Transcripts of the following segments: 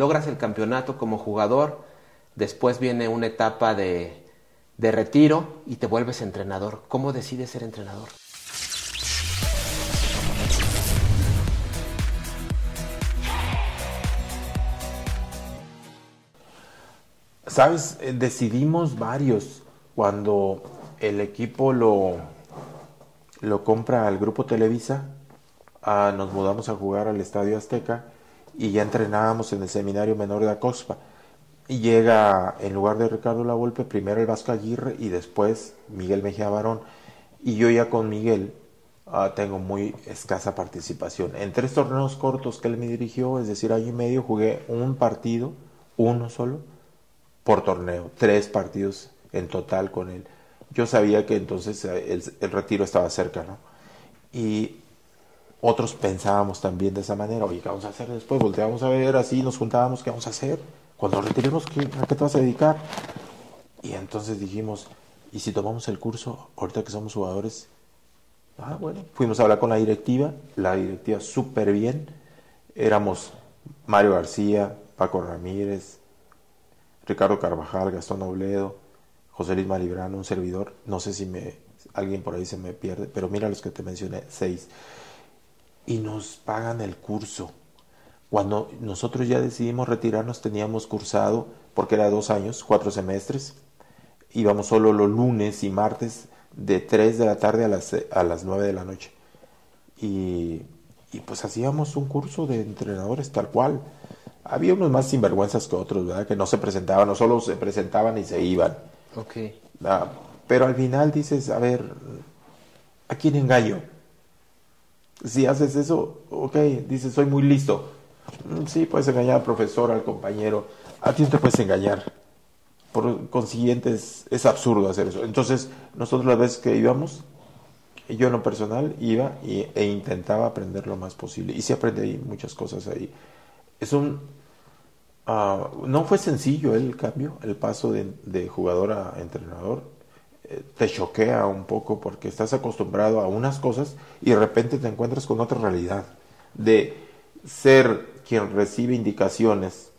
Logras el campeonato como jugador, después viene una etapa de, de retiro y te vuelves entrenador. ¿Cómo decides ser entrenador? Sabes, Eh, decidimos varios cuando el equipo lo, lo compra al grupo Televisa, ah, nos mudamos a jugar al Estadio Azteca y ya entrenábamos en el seminario menor de Acospa. Y llega, en lugar de Ricardo Lavolpe, primero el Vasco Aguirre y después Miguel Mejía Barón. Y yo ya con Miguel ah, tengo muy escasa participación. En tres torneos cortos que él me dirigió, es decir, año y medio, jugué un partido, uno solo, por torneo, tres partidos en total con él. Yo sabía que entonces eh, el, el retiro estaba cerca, ¿no? Y otros pensábamos también de esa manera, oye, ¿qué vamos a hacer después? Volteamos a ver así, nos juntábamos, ¿qué vamos a hacer? Cuando retiremos, ¿qué, ¿a qué te vas a dedicar? Y entonces dijimos, ¿y si tomamos el curso ahorita que somos jugadores? Ah, bueno, fuimos a hablar con la directiva, la directiva súper bien, éramos Mario García, Paco Ramírez, Ricardo Carvajal, Gastón Obledo, José Luis Malibrano, un servidor, no sé si me, alguien por ahí se me pierde, pero mira los que te mencioné, seis. Y nos pagan el curso. Cuando nosotros ya decidimos retirarnos, teníamos cursado, porque era dos años, cuatro semestres, íbamos solo los lunes y martes de 3 de la tarde a las, a las 9 de la noche. Y, y pues hacíamos un curso de entrenadores tal cual. Había unos más sinvergüenzas que otros, ¿verdad? Que no se presentaban, o solo se presentaban y se iban. Ok. Ah, pero al final dices, a ver, ¿a quién engaño? Si haces eso, ok, dices, soy muy listo. Mm, Sí, puedes engañar al profesor, al compañero. A ti te puedes engañar. Por consiguiente, es, es absurdo hacer eso. Entonces, nosotros las veces que íbamos, yo en lo personal iba y, e intentaba aprender lo más posible. Y sí aprendí muchas cosas ahí. Es un... ah, no fue sencillo el cambio, el paso de, de jugador a entrenador. Te choquea un poco porque estás acostumbrado a unas cosas y de repente te encuentras con otra realidad. De ser quien recibe indicaciones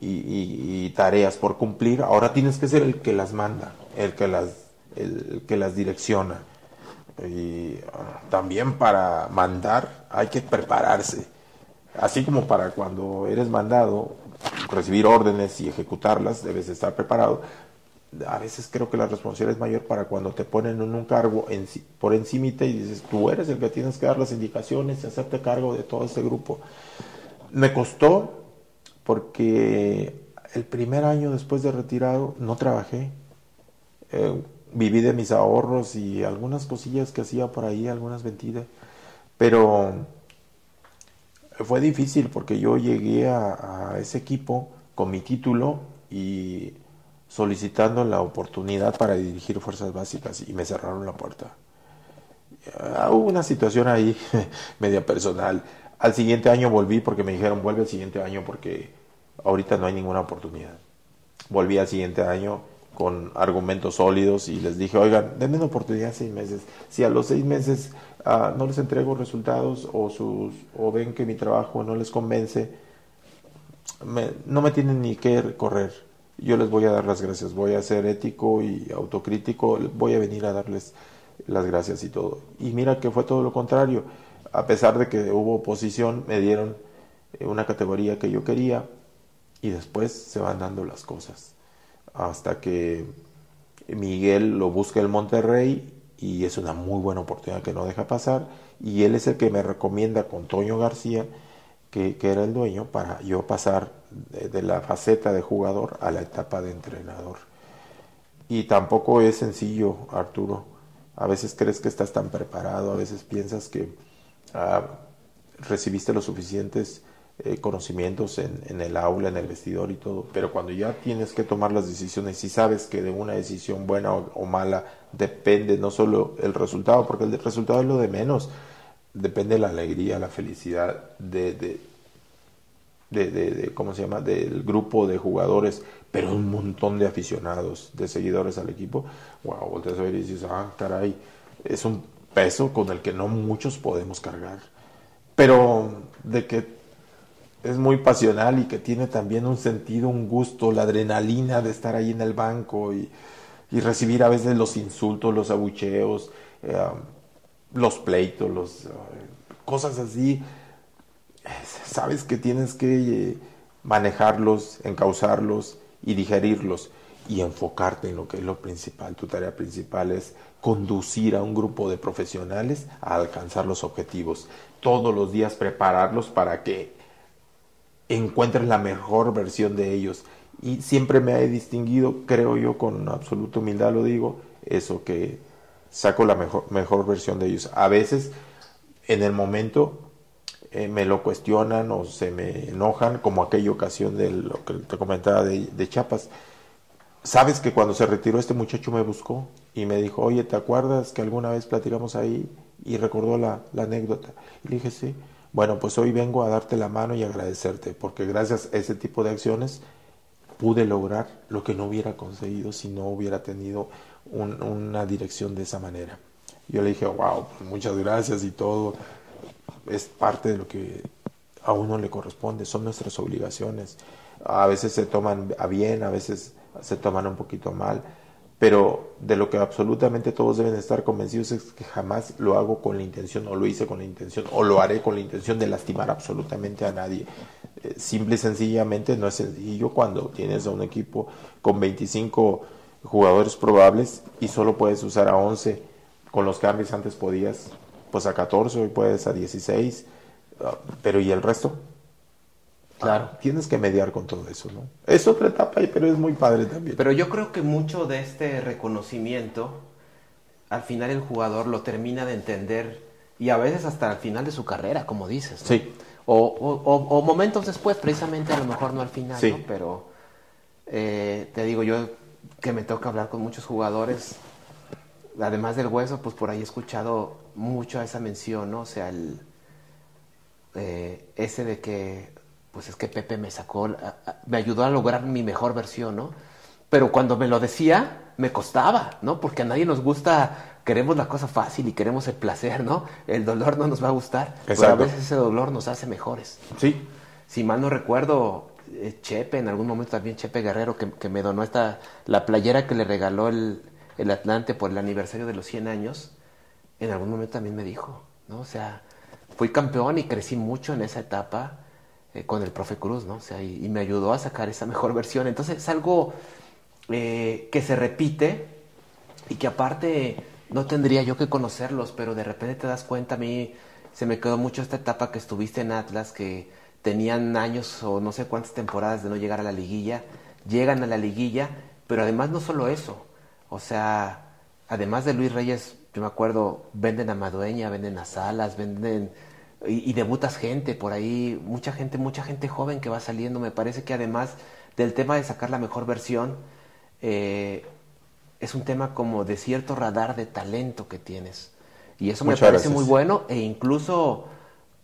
y, y- y tareas por cumplir, ahora tienes que ser el que las manda, el que las, el que las direcciona. Y ah, también para mandar hay que prepararse. Así como para cuando eres mandado, recibir órdenes y ejecutarlas, debes estar preparado. A veces creo que la responsabilidad es mayor para cuando te ponen en un cargo en- por encimita y dices, tú eres el que tienes que dar las indicaciones y hacerte cargo de todo este grupo. Me costó porque el primer año después de retirado no trabajé. Eh, viví de mis ahorros y algunas cosillas que hacía por ahí, algunas vendidas. Pero fue difícil porque yo llegué a, a ese equipo con mi título y solicitando la oportunidad para dirigir fuerzas básicas y me cerraron la puerta. Ah, hubo una situación ahí media personal. Al siguiente año volví porque me dijeron vuelve al siguiente año porque ahorita no hay ninguna oportunidad. Volví al siguiente año con argumentos sólidos y les dije, oigan, denme una oportunidad seis meses. Si a los seis meses ah, no les entrego resultados o, sus, o ven que mi trabajo no les convence, me- no me tienen ni que correr. Yo les voy a dar las gracias, voy a ser ético y autocrítico, voy a venir a darles las gracias y todo. Y mira que fue todo lo contrario. A pesar de que hubo oposición, me dieron eh, una categoría que yo quería y después se van dando las cosas. Hasta que Miguel lo busca el Monterrey y es una muy buena oportunidad que no deja pasar. Y él es el que me recomienda con Toño García, que, era el dueño, para yo pasar de, la faceta de jugador a la etapa de entrenador. Y tampoco es sencillo, Arturo. A veces crees que estás tan preparado, a veces piensas que ah, recibiste los suficientes eh, conocimientos en, en el aula, en el vestidor y todo, pero cuando ya tienes que tomar las decisiones y sabes que de una decisión buena o, o mala depende no solo el resultado, porque el resultado es lo de menos, depende la alegría, la felicidad de, de, de, ¿cómo se llama? del grupo de jugadores, pero un montón de aficionados, de seguidores al equipo, wow, volteas a ver y dices, ah, caray, es un peso con el que no muchos podemos cargar. Pero de que es muy pasional y que tiene también un sentido, un gusto, la adrenalina de estar ahí en el banco y, recibir a veces los insultos, los abucheos, eh, los pleitos, los, eh, cosas así. Sabes que tienes que eh, manejarlos, encauzarlos y digerirlos y enfocarte en lo que es lo principal. Tu tarea principal es conducir a un grupo de profesionales a alcanzar los objetivos. Todos los días prepararlos para que encuentres la mejor versión de ellos. Y siempre me he distinguido, creo yo, con absoluta humildad lo digo, eso que saco la mejor, mejor versión de ellos. A veces, en el momento, eh, me lo cuestionan o se me enojan, como aquella ocasión de lo que te comentaba de, de Chiapas Sabes que cuando se retiró este muchacho me buscó y me dijo, oye, ¿te acuerdas que alguna vez platicamos ahí? Y recordó la, anécdota. Y le dije, sí. Bueno, pues hoy vengo a darte la mano y agradecerte, porque gracias a ese tipo de acciones pude lograr lo que no hubiera conseguido si no hubiera tenido una dirección de esa manera. Yo le dije, wow, pues muchas gracias y todo. Es parte de lo que a uno le corresponde, son nuestras obligaciones. A veces se toman a bien, a veces se toman un poquito mal, pero de lo que absolutamente todos deben estar convencidos es que jamás lo hago con la intención o lo hice con la intención o lo haré con la intención de lastimar absolutamente a nadie. Eh, simple y sencillamente no es sencillo cuando tienes a un equipo con 25 jugadores probables y solo puedes usar a 11 con los cambios antes podías pues a 14 hoy puedes a 16 ah, pero ¿y el resto? Claro. tienes que mediar con todo eso, ¿no? Es otra etapa, pero es muy padre también. Pero yo creo que mucho de este reconocimiento, al final el jugador lo termina de entender y a veces hasta al final de su carrera, como dices. Sí. O, momentos después, precisamente a lo mejor no al final, ¿no? Pero eh, te digo, yo que me toca hablar con muchos jugadores, además del hueso, pues por ahí he escuchado mucho esa mención, ¿no? O sea, el, eh, ese de que pues es que Pepe me sacó, me ayudó a lograr mi mejor versión, ¿no? Pero cuando me lo decía, me costaba, ¿no? Porque a nadie nos gusta, queremos la cosa fácil y queremos el placer, ¿no? El dolor no nos va a gustar, pero a veces ese dolor nos hace mejores. Sí. Si mal no recuerdo, Chepe, en algún momento también Chepe Guerrero, que, me donó esta, la playera que le regaló el, el Atlante por el aniversario de los 100 años, en algún momento también me dijo, ¿no? O sea, fui campeón y crecí mucho en esa etapa eh, con el profe Cruz, ¿no? O sea, y, me ayudó a sacar esa mejor versión. Entonces es algo eh, que se repite y que aparte no tendría yo que conocerlos, pero de repente te das cuenta, a mí se me quedó mucho esta etapa que estuviste en Atlas, que tenían años o no sé cuántas temporadas de no llegar a la liguilla, llegan a la liguilla, pero además no solo eso, o sea, además de Luis Reyes, yo me acuerdo, venden a Madueña, venden a Salas, venden y, debutas gente por ahí, mucha gente, mucha gente joven que va saliendo. Me parece que además del tema de sacar la mejor versión, eh, es un tema como de cierto radar de talento que tienes. Y eso me parece muy bueno e incluso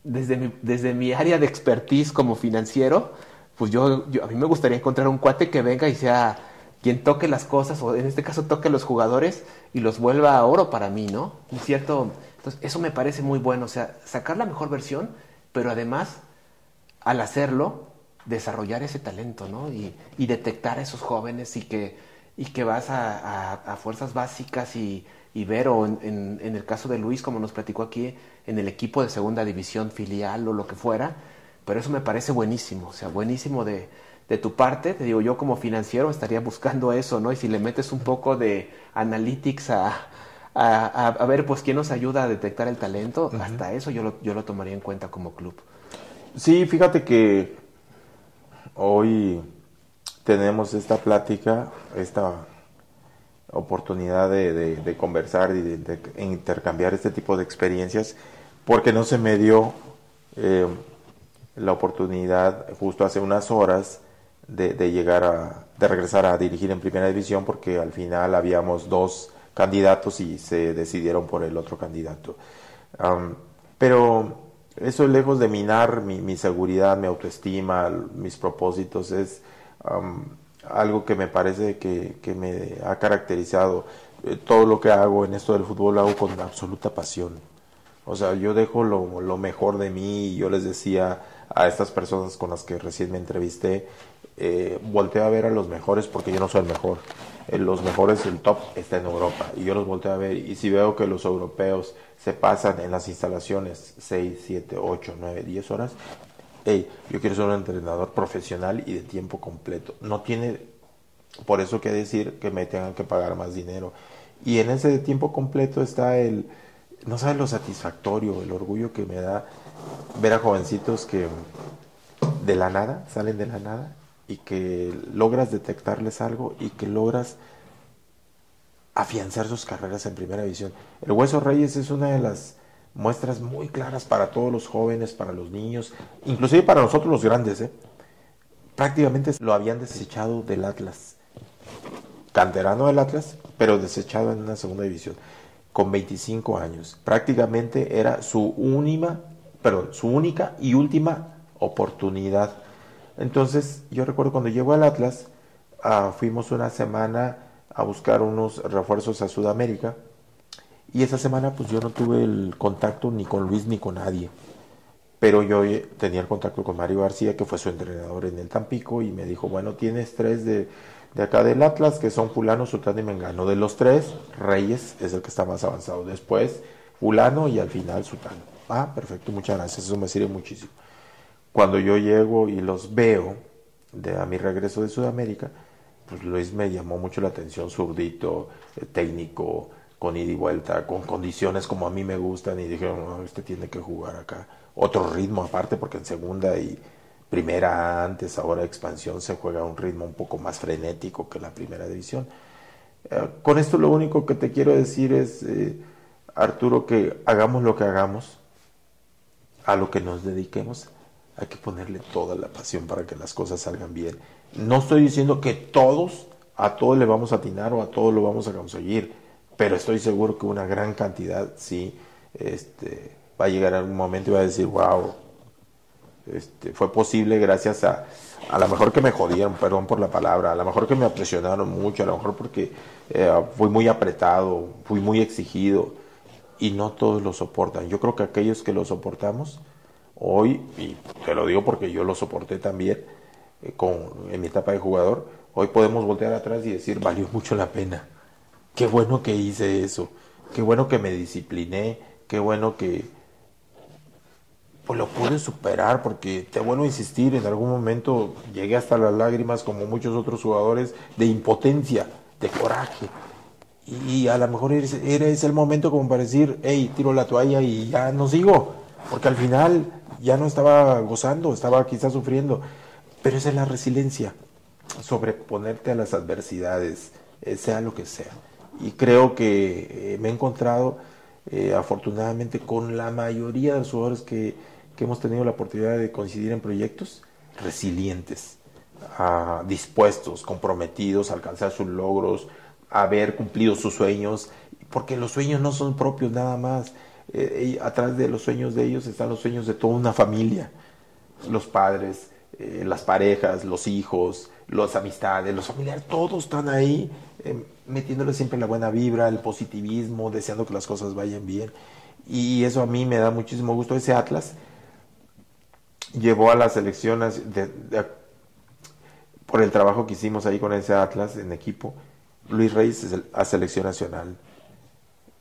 desde mi, desde mi área de expertise como financiero, pues yo, yo, a mí me gustaría encontrar un cuate que venga y sea quien toque las cosas, o en este caso toque a los jugadores y los vuelva a oro para mí, ¿no? Un cierto entonces, eso me parece muy bueno, o sea, sacar la mejor versión, pero además, al hacerlo, desarrollar ese talento, ¿no? Y, detectar a esos jóvenes y que, y que vas a, fuerzas básicas y, ver, o en, el caso de Luis, como nos platicó aquí, en el equipo de segunda división filial o lo que fuera, pero eso me parece buenísimo, o sea, buenísimo de, de tu parte, te digo, yo como financiero estaría buscando eso, ¿no? Y si le metes un poco de analytics a, a, ver pues quién nos ayuda a detectar el talento, hasta eso yo lo, yo lo tomaría en cuenta como club. Sí, fíjate que hoy tenemos esta plática, esta oportunidad de, conversar y de, intercambiar este tipo de experiencias, porque no se me dio eh, la oportunidad justo hace unas horas de, llegar a, de regresar a dirigir en primera división, porque al final habíamos dos candidatos y se decidieron por el otro candidato. pero eso lejos de minar mi, seguridad, mi autoestima, mis propósitos, es algo que me parece que, me ha caracterizado. Eh, todo lo que hago en esto del fútbol lo hago con absoluta pasión. O sea, yo dejo lo, lo mejor de mí y yo les decía a estas personas con las que recién me entrevisté, eh, volteo a ver a los mejores porque yo no soy el mejor. Eh, los mejores, el top está en Europa y yo los volteo a ver y si veo que los europeos se pasan en las instalaciones 6, 7, 8, 9, 10 horas, hey, yo quiero ser un entrenador profesional y de tiempo completo. No tiene por eso que decir que me tengan que pagar más dinero. Y en ese tiempo completo está el, no sabes lo satisfactorio, el orgullo que me da ver a jovencitos que de la nada, salen de la nada y que logras detectarles algo y que logras afianzar sus carreras en primera división. El Hueso Reyes es una de las muestras muy claras para todos los jóvenes, para los niños, inclusive para nosotros los grandes. ¿eh? Prácticamente lo habían desechado del Atlas. Canterano del Atlas, pero desechado en una segunda división, con 25 años. Prácticamente era su única, perdón, su única y última oportunidad entonces, yo recuerdo cuando llegó al Atlas, ah, fuimos una semana a buscar unos refuerzos a Sudamérica y esa semana pues yo no tuve el contacto ni con Luis ni con nadie. Pero yo tenía el contacto con Mario García, que fue su entrenador en el Tampico, y me dijo, bueno, tienes tres de, de acá del Atlas, que son Fulano, Sután y Mengano. De los tres, Reyes es el que está más avanzado. Después, Fulano y al final Sutano. Ah, perfecto, muchas gracias, eso me sirve muchísimo. Cuando yo llego y los veo de, a mi regreso de Sudamérica, pues Luis me llamó mucho la atención, zurdito, eh, técnico, con ida y vuelta, con condiciones como a mí me gustan y dije, no, este tiene que jugar acá. Otro ritmo aparte, porque en segunda y primera antes, ahora expansión, se juega a un ritmo un poco más frenético que la primera división. Eh, con esto lo único que te quiero decir es, eh, Arturo, que hagamos lo que hagamos, a lo que nos dediquemos, hay que ponerle toda la pasión para que las cosas salgan bien. No estoy diciendo que todos, a todos le vamos a atinar o a todos lo vamos a conseguir, pero estoy seguro que una gran cantidad sí este, va a llegar a un momento y va a decir, wow, este, fue posible gracias a, a lo mejor que me jodieron, perdón por la palabra, a lo mejor que me presionaron mucho, a lo mejor porque eh, fui muy apretado, fui muy exigido y no todos lo soportan. Yo creo que aquellos que lo soportamos, Hoy, y te lo digo porque yo lo soporté también eh, con, en mi etapa de jugador, hoy podemos voltear atrás y decir, valió mucho la pena. Qué bueno que hice eso, qué bueno que me discipliné, qué bueno que pues lo pude superar porque te vuelvo a insistir, en algún momento llegué hasta las lágrimas como muchos otros jugadores de impotencia, de coraje. Y a lo mejor era ese el momento como para decir, hey, tiro la toalla y ya no sigo. Porque al final ya no estaba gozando, estaba quizás sufriendo. Pero esa es la resiliencia, sobreponerte a las adversidades, eh, sea lo que sea. Y creo que eh, me he encontrado eh, afortunadamente con la mayoría de los jugadores que, que, hemos tenido la oportunidad de coincidir en proyectos, resilientes, ah, dispuestos, comprometidos a alcanzar sus logros, a haber cumplido sus sueños, porque los sueños no son propios nada más. Eh, atrás de los sueños de ellos están los sueños de toda una familia, los padres, las parejas, los hijos, las amistades, los familiares, todos están ahí eh, metiéndole siempre la buena vibra, el positivismo, deseando que las cosas vayan bien. Y eso a mí me da muchísimo gusto. Ese Atlas llevó a las elecciones por el trabajo que hicimos ahí con ese Atlas en equipo. Luis Reyes a selección nacional.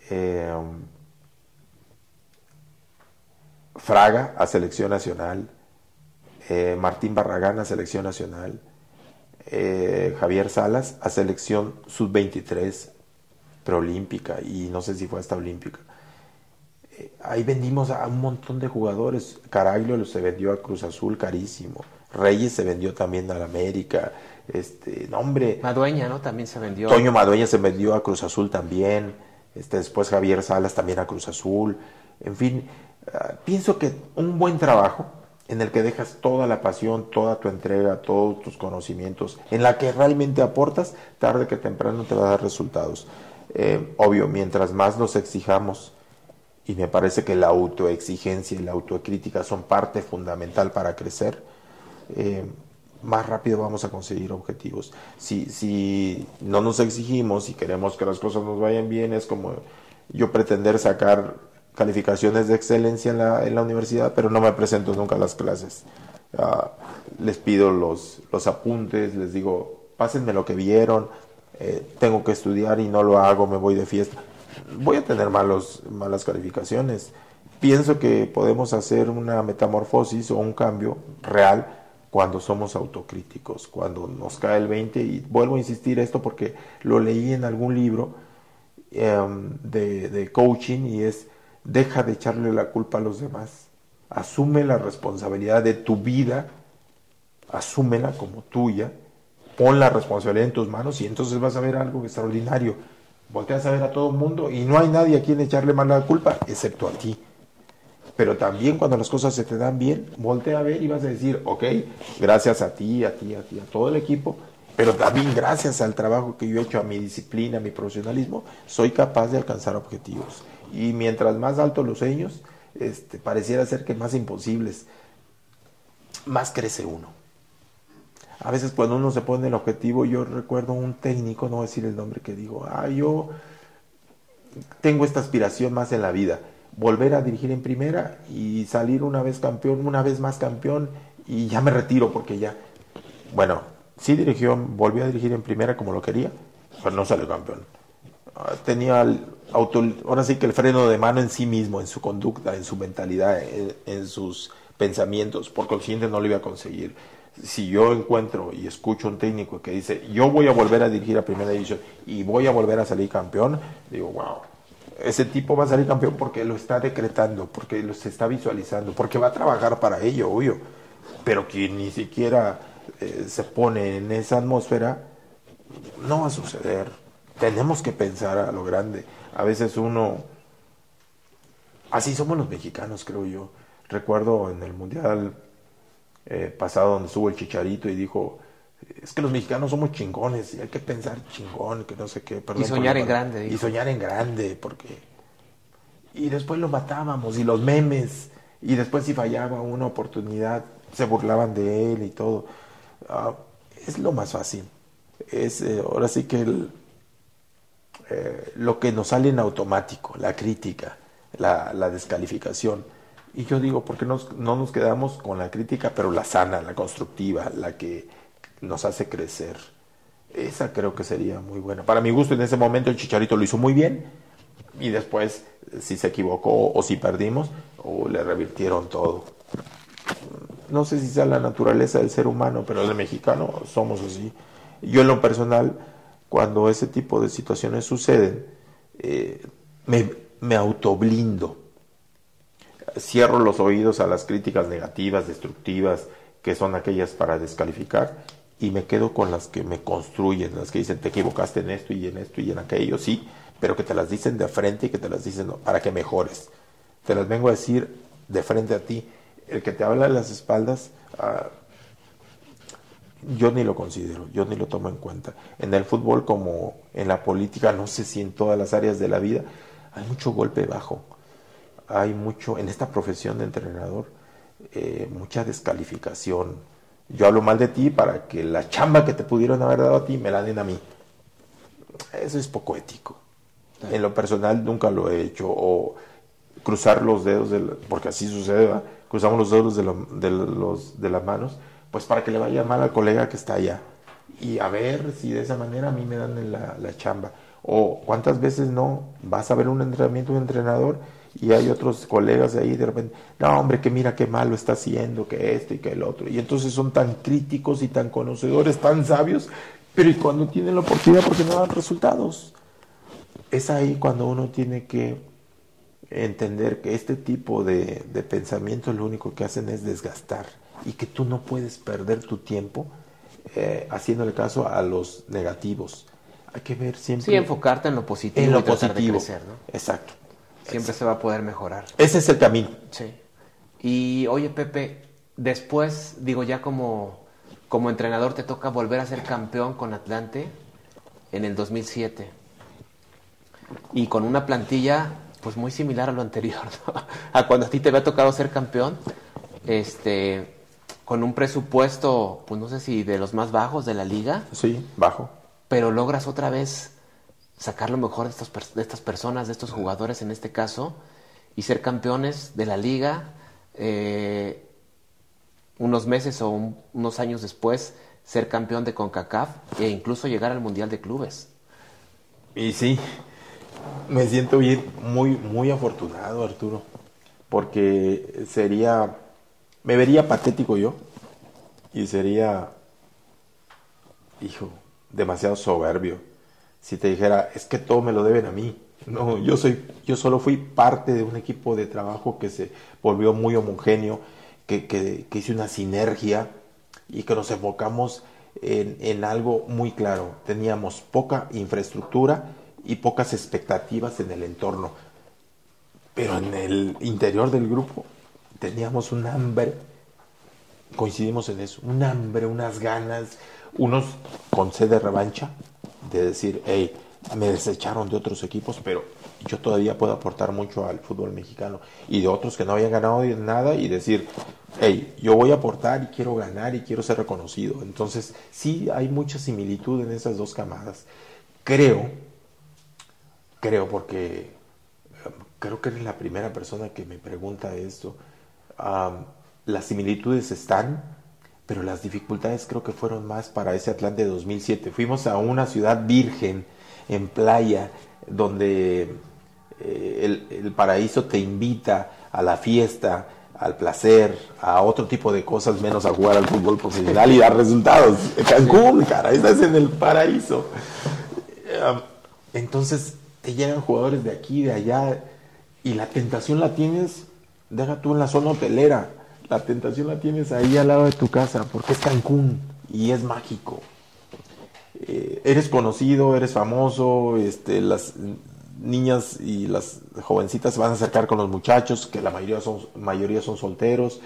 Eh, Fraga a selección nacional, eh, Martín Barragán a selección nacional, eh, Javier Salas a selección sub-23 preolímpica y no sé si fue hasta olímpica. Eh, ahí vendimos a un montón de jugadores. Caraglio se vendió a Cruz Azul carísimo. Reyes se vendió también a la América. Este, nombre. Madueña, ¿no? También se vendió. Toño Madueña se vendió a Cruz Azul también. Este, después Javier Salas también a Cruz Azul. En fin, Ah, pienso que un buen trabajo en el que dejas toda la pasión, toda tu entrega, todos tus conocimientos, en la que realmente aportas, tarde que temprano te va a dar resultados. Eh, obvio, mientras más nos exijamos, y me parece que la autoexigencia y la autocrítica son parte fundamental para crecer, eh, más rápido vamos a conseguir objetivos. Si, si no nos exigimos y queremos que las cosas nos vayan bien, es como yo pretender sacar calificaciones de excelencia en la, en la universidad, pero no me presento nunca a las clases. Ah, les pido los, los apuntes, les digo, pásenme lo que vieron, eh, tengo que estudiar y no lo hago, me voy de fiesta. Voy a tener malos, malas calificaciones. Pienso que podemos hacer una metamorfosis o un cambio real cuando somos autocríticos, cuando nos cae el 20, y vuelvo a insistir esto porque lo leí en algún libro em, de, de coaching y es, deja de echarle la culpa a los demás, asume la responsabilidad de tu vida, asúmela como tuya, pon la responsabilidad en tus manos y entonces vas a ver algo extraordinario. Volteas a ver a todo el mundo y no hay nadie a quien echarle la culpa, excepto a ti. Pero también cuando las cosas se te dan bien, voltea a ver y vas a decir, ok, gracias a ti, a ti, a ti, a todo el equipo, pero también gracias al trabajo que yo he hecho, a mi disciplina, a mi profesionalismo, soy capaz de alcanzar objetivos. Y mientras más altos los sueños, este, pareciera ser que más imposibles, más crece uno. A veces cuando uno se pone el objetivo, yo recuerdo un técnico, no voy a decir el nombre, que digo, ah, yo tengo esta aspiración más en la vida, volver a dirigir en primera y salir una vez campeón, una vez más campeón y ya me retiro porque ya, bueno, sí dirigió, volvió a dirigir en primera como lo quería, pero no salió campeón. Ah, tenía ahora sí que el freno de mano en sí mismo, en su conducta, en su mentalidad, en, en sus pensamientos, por consiguiente no lo iba a conseguir si yo encuentro y escucho un técnico que dice, yo voy a volver a dirigir a primera división y voy a volver a salir campeón, digo, wow, ese tipo va a salir campeón porque lo está decretando, porque lo se está visualizando, porque va a trabajar para ello, obvio. Pero quien ni siquiera eh, se pone en esa atmósfera, no va a suceder. Tenemos que pensar a lo grande. A veces uno, así somos los mexicanos, creo yo. Recuerdo en el Mundial eh, pasado donde estuvo el Chicharito y dijo, es que los mexicanos somos chingones y hay que pensar chingón, que no sé qué. y soñar en grande. Y soñar en grande, porque... Y después lo matábamos y los memes, y después si fallaba una oportunidad, se burlaban de él y todo. Ah, es lo más fácil. Es eh, ahora sí que el, eh, lo que nos sale en automático, la crítica, la, descalificación y yo digo, ¿por qué no nos quedamos con la crítica, pero la sana, la constructiva, la que nos hace crecer? Esa creo que sería muy buena. Para mi gusto, en ese momento el Chicharito lo hizo muy bien y después, si se equivocó o si perdimos, o le revirtieron todo. No sé si sea la naturaleza del ser humano, pero el mexicano somos así. Yo en lo personal, cuando ese tipo de situaciones suceden, eh, me, me autoblindo cierro los oídos a las críticas negativas, destructivas, que son aquellas para descalificar, y me quedo con las que me construyen, las que dicen te equivocaste en esto y en esto y en aquello, sí, pero que te las dicen de frente y que te las dicen para que mejores. Te las vengo a decir de frente a ti. El que te habla de las espaldas, ah, yo ni lo considero, yo ni lo tomo en cuenta. En el fútbol como en la política, no sé si en todas las áreas de la vida, hay mucho golpe bajo hay mucho, en esta profesión de entrenador, eh, mucha descalificación. Yo hablo mal de ti para que la chamba que te pudieron haber dado a ti me la den a mí. Eso es poco ético. En lo personal nunca lo he hecho. O cruzar los dedos, porque así sucede, cruzamos los dedos de, de, los, de las manos, pues para que le vaya mal al colega que está allá. Y a ver si de esa manera a mí me dan la, la chamba. O cuántas veces no vas a ver un entrenamiento de entrenador y hay otros colegas ahí de repente, no hombre, que mira qué malo está haciendo, que esto y que el otro. Y entonces son tan críticos y tan conocedores, tan sabios, pero cuando tienen la oportunidad porque no dan resultados. Es ahí cuando uno tiene que entender que este tipo de, de pensamientos lo único que hacen es desgastar y que tú no puedes perder tu tiempo eh, haciéndole caso a los negativos. Hay que ver siempre. Sí, enfocarte en lo positivo. En lo positivo. Exacto. Siempre se va a poder mejorar. Ese es el camino. Sí. Y oye, Pepe, después, digo, ya como, como entrenador te toca volver a ser campeón con Atlante en el 2007. Y con una plantilla pues muy similar a lo anterior, a cuando a ti te había tocado ser campeón, este, con un presupuesto, pues no sé si de los más bajos de la liga. Sí, bajo. Pero logras otra vez sacar lo mejor de, estos, de estas personas, de estos jugadores en este caso, y ser campeones de la liga. Eh, unos meses o unos años después ser campeón de CONCACAF e incluso llegar al Mundial de Clubes. Y sí, me siento bien, muy, muy afortunado, Arturo, porque sería, me vería patético yo y sería, hijo, demasiado soberbio si te dijera, es que todo me lo deben a mí. No, yo soy, yo solo fui parte de un equipo de trabajo que se volvió muy homogéneo, que, que, que hizo una sinergia y que nos enfocamos en, en, algo muy claro. Teníamos poca infraestructura y pocas expectativas en el entorno, pero en el interior del grupo teníamos un hambre, coincidimos en eso, un hambre, unas ganas, unos con sed de revancha, de decir, hey, me desecharon de otros equipos, pero yo todavía puedo aportar mucho al fútbol mexicano y de otros que no habían ganado nada y decir, hey, yo voy a aportar y quiero ganar y quiero ser reconocido. Entonces, sí hay mucha similitud en esas dos camadas. Creo, creo porque creo que eres la primera persona que me pregunta esto. Las similitudes están, pero las dificultades creo que fueron más para ese Atlante de 2007. Fuimos a una ciudad virgen, en playa, donde eh, el, paraíso te invita a la fiesta, al placer, a otro tipo de cosas, menos a jugar al fútbol profesional y dar resultados. Cancún, cara, estás en el paraíso. Entonces te llegan jugadores de aquí, de allá, y la tentación la tienes, deja tú en la zona hotelera, la tentación la tienes ahí al lado de tu casa, porque es Cancún y es mágico. Eh, eres conocido, eres famoso, este, las niñas y las jovencitas se van a acercar con los muchachos, que la mayoría son, mayoría son solteros,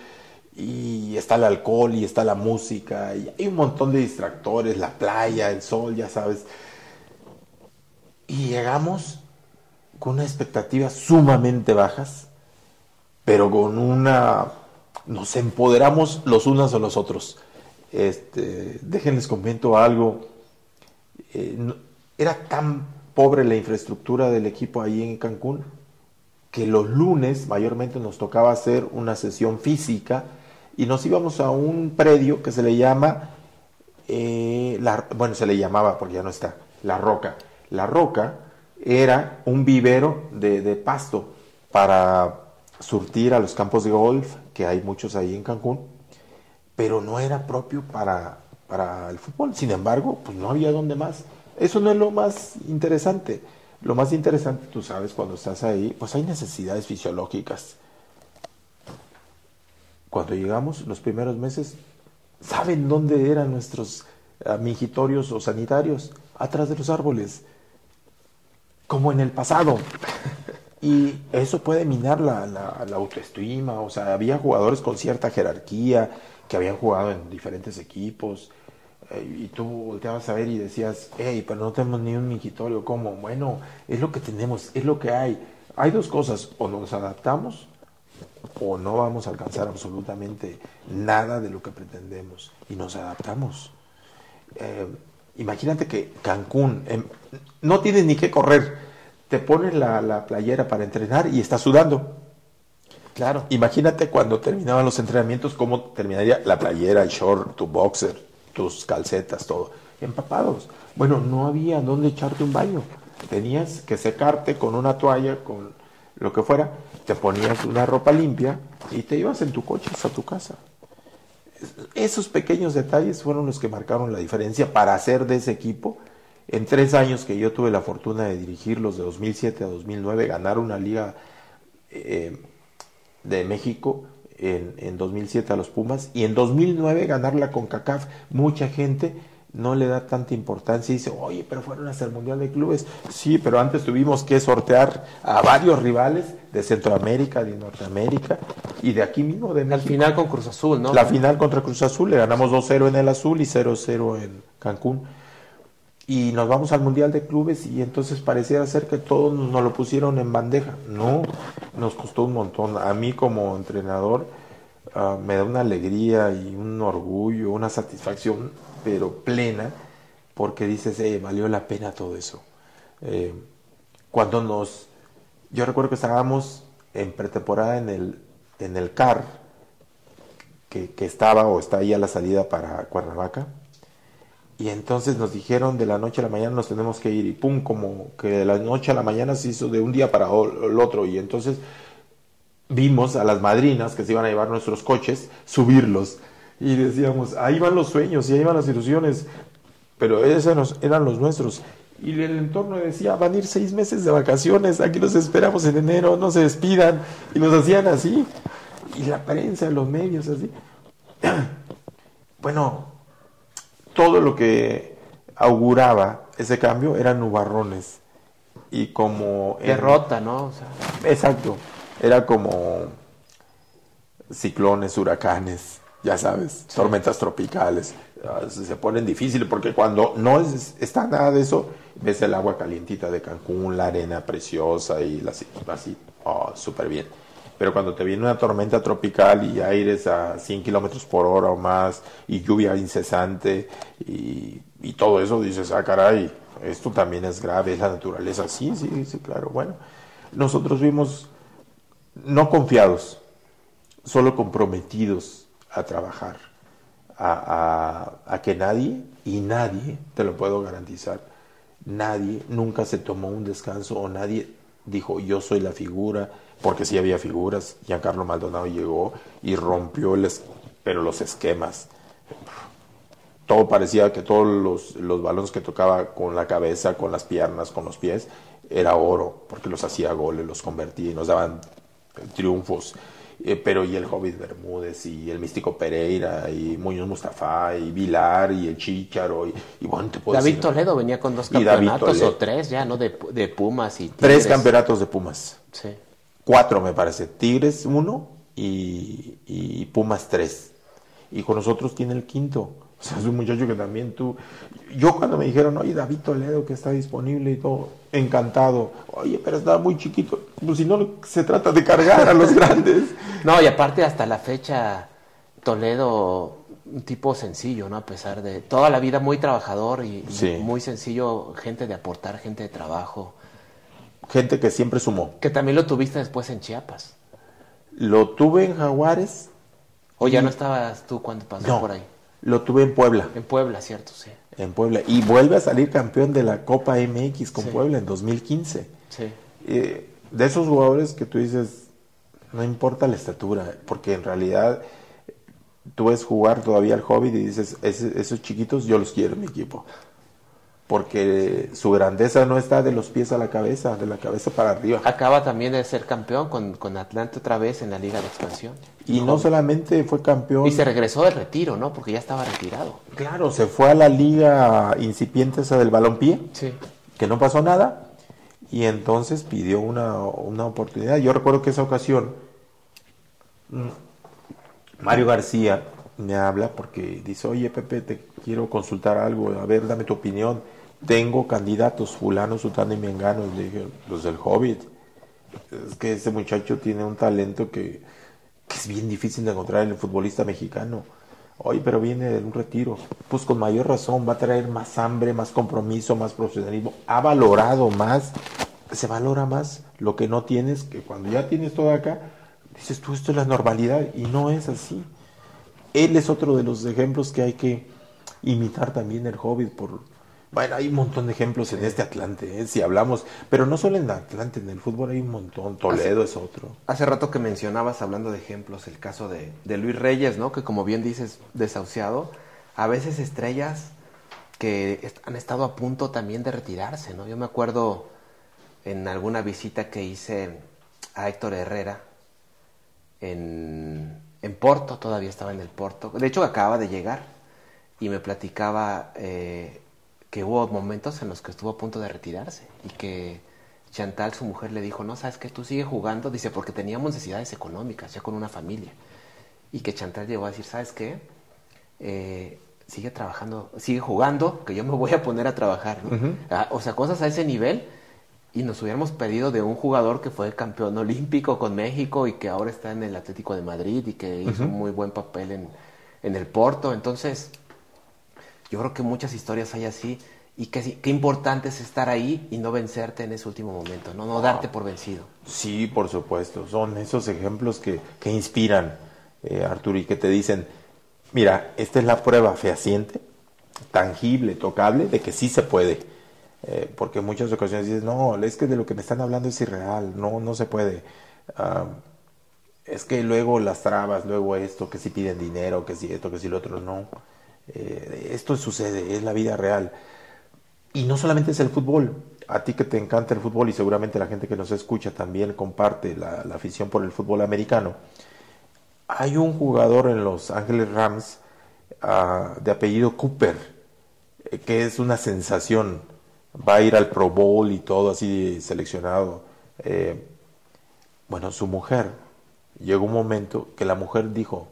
y está el alcohol y está la música, y hay un montón de distractores, la playa, el sol, ya sabes. Y llegamos con unas expectativas sumamente bajas, pero con una... nos empoderamos los unos a los otros. Este, déjenles comento algo eh, era tan pobre la infraestructura del equipo ahí en Cancún que los lunes mayormente nos tocaba hacer una sesión física y nos íbamos a un predio que se le llama, eh, bueno, se le llamaba porque ya no está, La Roca. La Roca era un vivero de, de pasto para surtir a los campos de golf, que hay muchos ahí en Cancún, pero no era propio para, para el fútbol. Sin embargo, pues no había dónde más. Eso no es lo más interesante. Lo más interesante, tú sabes, cuando estás ahí, pues hay necesidades fisiológicas. Cuando llegamos, los primeros meses, ¿saben dónde eran nuestros mingitorios o sanitarios? Atrás de los árboles, como en el pasado. Y eso puede minar la, autoestima, o sea, había jugadores con cierta jerarquía que habían jugado en diferentes equipos, y tú volteabas a ver y decías, hey, pero no tenemos ni un mingitorio, ¿cómo? Bueno, es lo que tenemos, es lo que hay. Hay dos cosas, o nos adaptamos o no vamos a alcanzar absolutamente nada de lo que pretendemos y nos adaptamos. Eh, imagínate que Cancún, em, no tienes ni que correr, te pones la, la playera para entrenar y estás sudando. Claro. Imagínate cuando terminaban los entrenamientos, cómo terminaría la playera, el short, tu boxer, tus calcetas, todo, empapados. Bueno, no había dónde echarte un baño. Tenías que secarte con una toalla, con lo que fuera, te ponías una ropa limpia y te ibas en tu coche hasta tu casa. Esos pequeños detalles fueron los que marcaron la diferencia para hacer de ese equipo. En tres años que yo tuve la fortuna de dirigirlos de 2007 a 2009, ganar una liga eh, de México, en, en 2007 a los Pumas y en 2009 ganarla con CACAF. Mucha gente no le da tanta importancia y dice, oye, pero fueron hasta el Mundial de Clubes. Sí, pero antes tuvimos que sortear a varios rivales de Centroamérica, de Norteamérica y de aquí mismo de México. La final con Cruz Azul, ¿no? La final contra Cruz Azul, le ganamos 2-0 en el Azul y 0-0 en Cancún. Y nos vamos al Mundial de Clubes y entonces pareciera ser que todos nos lo pusieron en bandeja. No, nos costó un montón. A mí como entrenador ah, me da una alegría y un orgullo, una satisfacción, pero plena, porque dices, eh, valió la pena todo eso. Eh, cuando nos, yo recuerdo que estábamos en pretemporada en el, en el CAR, que, que estaba o está ahí a la salida para Cuernavaca. Y entonces nos dijeron de la noche a la mañana nos tenemos que ir y pum, como que de la noche a la mañana se hizo de un día para el otro. Y entonces vimos a las madrinas que se iban a llevar nuestros coches, subirlos. Y decíamos, ahí van los sueños y ahí van las ilusiones, pero esos eran los nuestros. Y el entorno decía, van a ir seis meses de vacaciones, aquí los esperamos en enero, no se despidan. Y nos hacían así. Y la prensa, los medios, así. Bueno, todo lo que auguraba ese cambio eran nubarrones. Y como... en- Derrota, ¿no? O sea, Exacto. Era como ciclones, huracanes, ya sabes, tormentas tropicales. Ah, Se ponen difíciles porque cuando no es- está nada de eso, ves el agua calientita de Cancún, la arena preciosa y la, así, oh, súper bien. Pero cuando te viene una tormenta tropical y aires a 100 kilómetros por hora o más y lluvia incesante y, todo eso, dices, ah, caray, esto también es grave, es la naturaleza. Sí, sí, sí, claro. Bueno, nosotros vimos no confiados, solo comprometidos a trabajar, a que nadie, y nadie, te lo puedo garantizar, nadie nunca se tomó un descanso o nadie dijo yo soy la figura, porque sí había figuras, Giancarlo Maldonado llegó y rompió el pero los esquemas. Todo parecía que todos los, los balones que tocaba con la cabeza, con las piernas, con los pies, era oro, porque los hacía goles, los convertía y nos daban triunfos. Eh, pero y el Hobbit Bermúdez y el Místico Pereira y Muñoz Mustafa y Vilar y el Chícharo y, y bueno, te puedo David decir, Toledo venía con dos campeonatos o tres ya, ¿no? De, de Pumas y Tres Tigres. campeonatos de Pumas. Sí. Cuatro me parece. Tigres uno y, y Pumas tres. Y con nosotros tiene el quinto. O sea, es un muchacho que también tú... Yo cuando me dijeron, oye, David Toledo que está disponible y todo, encantado. Oye, pero está muy chiquito. Pues si no se trata de cargar a los grandes. No, y aparte hasta la fecha, Toledo, un tipo sencillo, ¿no? A pesar de toda la vida muy trabajador y, muy sencillo, gente de aportar, gente de trabajo. Gente que siempre sumó. Que también lo tuviste después en Chiapas. Lo tuve en Jaguares. O ya no estabas tú cuando pasó No, por ahí. lo tuve en Puebla. En Puebla, ¿cierto? Sí. En Puebla. Y vuelve a salir campeón de la Copa MX con Sí. Puebla en 2015. Sí. Eh, de esos jugadores que tú dices, no importa la estatura, porque en realidad tú ves jugar todavía al Hobbit y dices, "Ese- esos chiquitos yo los quiero en mi equipo. Porque su grandeza no está de los pies a la cabeza, de la cabeza para arriba. Acaba también de ser campeón con, con Atlante otra vez en la Liga de Expansión. Y no solamente fue campeón, Y se regresó del retiro, ¿no? Porque ya estaba retirado. claro, se fue a la liga incipiente esa del balompié, Sí. que no pasó nada, y entonces pidió una, una oportunidad. Yo recuerdo que esa ocasión mm, Mario García me habla porque dice, oye Pepe, te quiero consultar algo, a ver, dame tu opinión. Tengo candidatos, fulano, sutano y mengano. Le dije, los del Hobbit. Es que ese muchacho tiene un talento que, que es bien difícil de encontrar en el futbolista mexicano. Oye, pero viene de un retiro. Pues con mayor razón va a traer más hambre, más compromiso, más profesionalismo. Ha valorado más, se valora más lo que no tienes, que cuando ya tienes todo acá, dices tú, esto es la normalidad y no es así. Él es otro de los ejemplos que hay que imitar también el Hobbit por... Bueno, hay un montón de ejemplos en este Atlante, ¿eh? si hablamos, pero no solo en Atlante, en el fútbol hay un montón, Toledo es otro. Hace rato que mencionabas, hablando de ejemplos, el caso de, de Luis Reyes, ¿no? Que como bien dices, desahuciado. A veces estrellas que est- han estado a punto también de retirarse, ¿no? Yo me acuerdo en alguna visita que hice a Héctor Herrera en, en Porto, todavía estaba en el Porto. De hecho, acaba de llegar y me platicaba eh, que hubo momentos en los que estuvo a punto de retirarse y que Chantal, su mujer, le dijo, no, sabes que tú sigues jugando, dice, porque teníamos necesidades económicas, ya con una familia. Y que Chantal llegó a decir, ¿sabes qué? Eh, sigue trabajando, sigue jugando, que yo me voy a poner a trabajar. ¿no? Ah, o sea, cosas a ese nivel. Y nos hubiéramos pedido de un jugador que fue campeón olímpico con México y que ahora está en el Atlético de Madrid y que hizo un muy buen papel en, en el Porto. Entonces, yo creo que muchas historias hay así y qué, importante es estar ahí y no vencerte en ese último momento, no, no darte por vencido. Sí, por supuesto, son esos ejemplos que, que inspiran, eh, Arturo, y que te dicen, mira, esta es la prueba fehaciente, tangible, tocable, de que sí se puede. Eh, porque en muchas ocasiones dices, no, es que de lo que me están hablando es irreal, no, no se puede. Ah, es que luego las trabas, luego esto, que si piden dinero, que si esto, que si lo otro, no. Eh, esto sucede, es la vida real. Y no solamente es el fútbol, a ti que te encanta el fútbol y seguramente la gente que nos escucha también comparte la, afición por el fútbol americano. Hay un jugador en Los Ángeles Rams ah, de apellido Cooper, eh, que es una sensación. Va a ir al Pro Bowl y todo así seleccionado. Eh, bueno, su mujer, llegó un momento que la mujer dijo,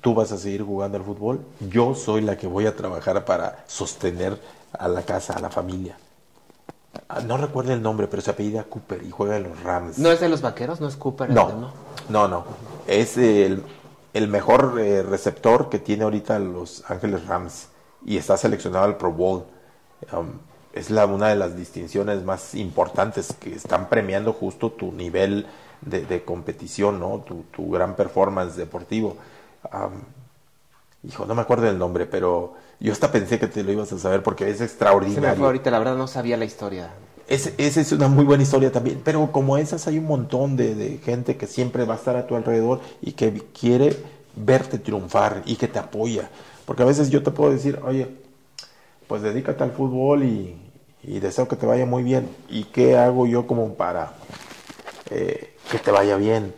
tú vas a seguir jugando al fútbol, yo soy la que voy a trabajar para sostener a la casa, a la familia. Ah, no recuerdo el nombre, pero se apellida Cooper y juega en los Rams. ¿No es de los vaqueros? ¿No es Cooper? No, no, no, Es el, mejor eh, receptor que tiene ahorita los Ángeles Rams y está seleccionado al Pro Bowl. Um, es la, una de las distinciones más importantes que están premiando justo tu nivel de, competición, ¿no? Tu, tu, gran performance deportivo. Hijo, no me acuerdo del nombre, pero yo hasta pensé que te lo ibas a saber porque es extraordinario. ahorita, la verdad no sabía la historia. esa es una muy buena historia también, pero como esas hay un montón de, de, gente que siempre va a estar a tu alrededor y que quiere verte triunfar y que te apoya. Porque a veces yo te puedo decir, oye, pues dedícate al fútbol y, y deseo que te vaya muy bien. ¿Y qué hago yo como para eh, que te vaya bien?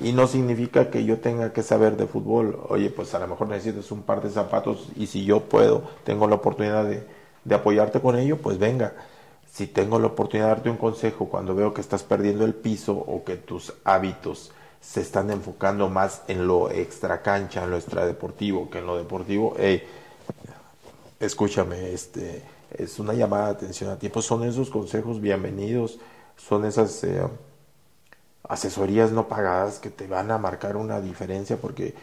Y no significa que yo tenga que saber de fútbol. Oye, pues a lo mejor necesitas un par de zapatos y si yo puedo, tengo la oportunidad de, apoyarte con ello, pues venga. Si tengo la oportunidad de darte un consejo cuando veo que estás perdiendo el piso o que tus hábitos se están enfocando más en lo extra cancha, en lo extradeportivo que en lo deportivo, hey, escúchame, este, es una llamada de atención a tiempo. Son esos consejos bienvenidos, son esas eh, asesorías no pagadas que te van a marcar una diferencia porque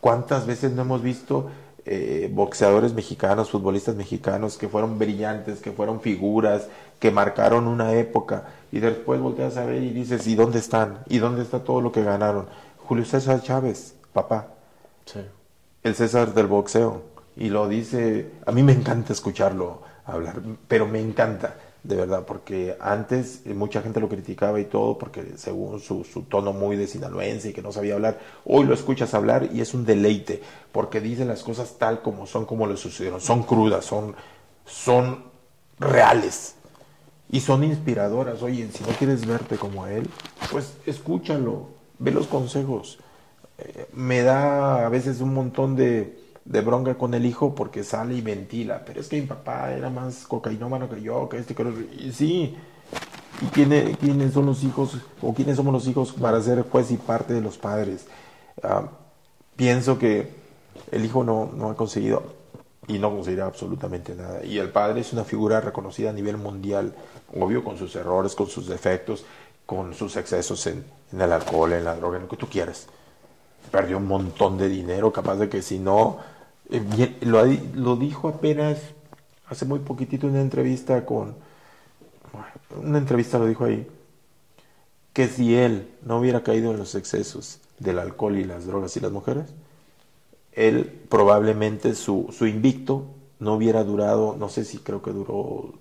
cuántas veces no hemos visto eh, boxeadores mexicanos, futbolistas mexicanos que fueron brillantes, que fueron figuras, que marcaron una época y después volteas a ver y dices, ¿y dónde están? ¿Y dónde está todo lo que ganaron? Julio César Chávez, papá. El César del boxeo. Y lo dice, a mí me encanta escucharlo hablar, pero me encanta de verdad, porque antes eh, mucha gente lo criticaba y todo, porque según su, tono muy de sinaloense y que no sabía hablar, hoy lo escuchas hablar y es un deleite, porque dice las cosas tal como son, como le sucedieron, son crudas, son, son reales y son inspiradoras. Oye, si no quieres verte como él, pues escúchalo, ve los consejos. Eh, me da a veces un montón de de bronca con el hijo porque sale y ventila, pero es que mi papá era más cocainómano que yo, que este, que y sí, ¿y quiénes son los hijos o quiénes somos los hijos para ser juez y parte de los padres? Ah, pienso que el hijo no, no ha conseguido y no conseguirá absolutamente nada. Y el padre es una figura reconocida a nivel mundial, obvio, con sus errores, con sus defectos, con sus excesos en, en el alcohol, en la droga, en lo que tú quieras. Perdió un montón de dinero, capaz de que si no eh, lo, lo, dijo apenas hace muy poquitito en una entrevista con una entrevista lo dijo ahí que si él no hubiera caído en los excesos del alcohol y las drogas y las mujeres él probablemente su, su invicto no hubiera durado no sé si creo que duró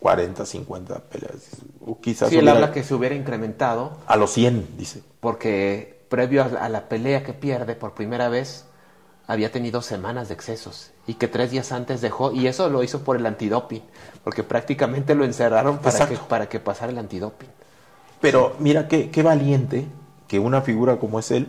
40, 50 peleas o quizás sí, él habla que se hubiera incrementado a los 100 dice. porque previo a la pelea que pierde por primera vez había tenido semanas de excesos y que tres días antes dejó, y eso lo hizo por el antidoping, porque prácticamente lo encerraron para, que, para que pasara el antidoping. Pero mira qué, qué valiente que una figura como es él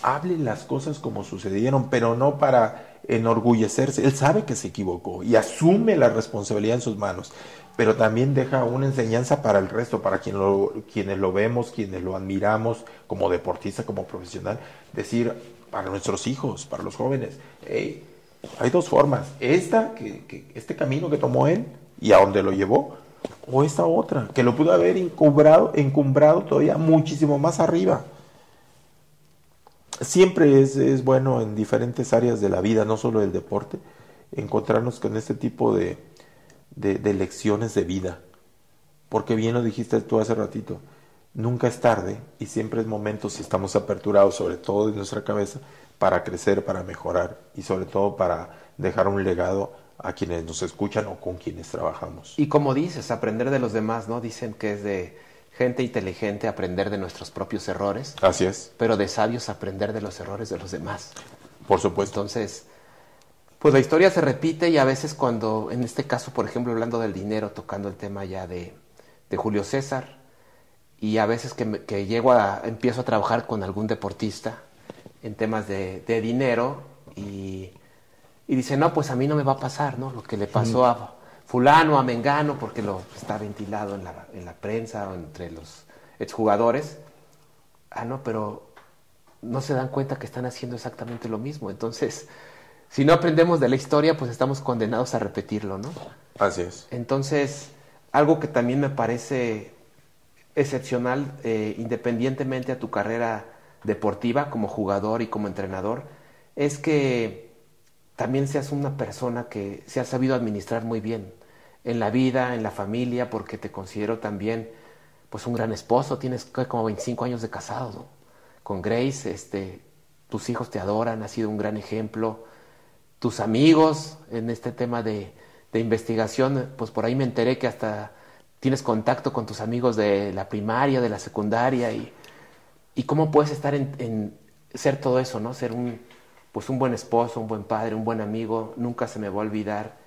hable las cosas como sucedieron, pero no para enorgullecerse. Él sabe que se equivocó y asume la responsabilidad en sus manos, pero también deja una enseñanza para el resto, para quien lo, quienes lo vemos, quienes lo admiramos como deportista, como profesional, decir, para nuestros hijos, para los jóvenes. hay dos formas. Esta, que, este camino que tomó él y a dónde lo llevó, o esta otra, que lo pudo haber encumbrado, encumbrado todavía muchísimo más arriba. Siempre es, bueno en diferentes áreas de la vida, no solo el deporte, encontrarnos con este tipo de lecciones de vida. Porque bien lo dijiste tú hace ratito, nunca es tarde y siempre es momento si estamos aperturados, sobre todo en nuestra cabeza, para crecer, para mejorar y sobre todo para dejar un legado a quienes nos escuchan o con quienes trabajamos. Y como dices, aprender de los demás, ¿no? Dicen que es de gente inteligente aprender de nuestros propios errores. Así es. Pero de sabios aprender de los errores de los demás. Por supuesto. Entonces, pues la historia se repite y a veces cuando, en este caso, por ejemplo, hablando del dinero, tocando el tema ya de, de Julio César, y a veces que, que, llego a, empiezo a trabajar con algún deportista en temas de, de dinero y, y, dice, no, pues a mí no me va a pasar, ¿no? Lo que le pasó a fulano, a mengano, porque lo está ventilado en la, en la prensa o entre los exjugadores. Ah, no, pero no se dan cuenta que están haciendo exactamente lo mismo. Entonces, si no aprendemos de la historia, pues estamos condenados a repetirlo, ¿no? Así es. Entonces, algo que también me parece excepcional, eh, independientemente a tu carrera deportiva como jugador y como entrenador, es que también seas una persona que se ha sabido administrar muy bien en la vida, en la familia, porque te considero también pues un gran esposo, tienes como 25 años de casado con Grace, este, tus hijos te adoran, has sido un gran ejemplo, tus amigos en este tema de, de investigación, pues por ahí me enteré que hasta tienes contacto con tus amigos de la primaria, de la secundaria y, y cómo puedes estar en, ser todo eso, ¿no? Ser un, pues un buen esposo, un buen padre, un buen amigo. Nunca se me va a olvidar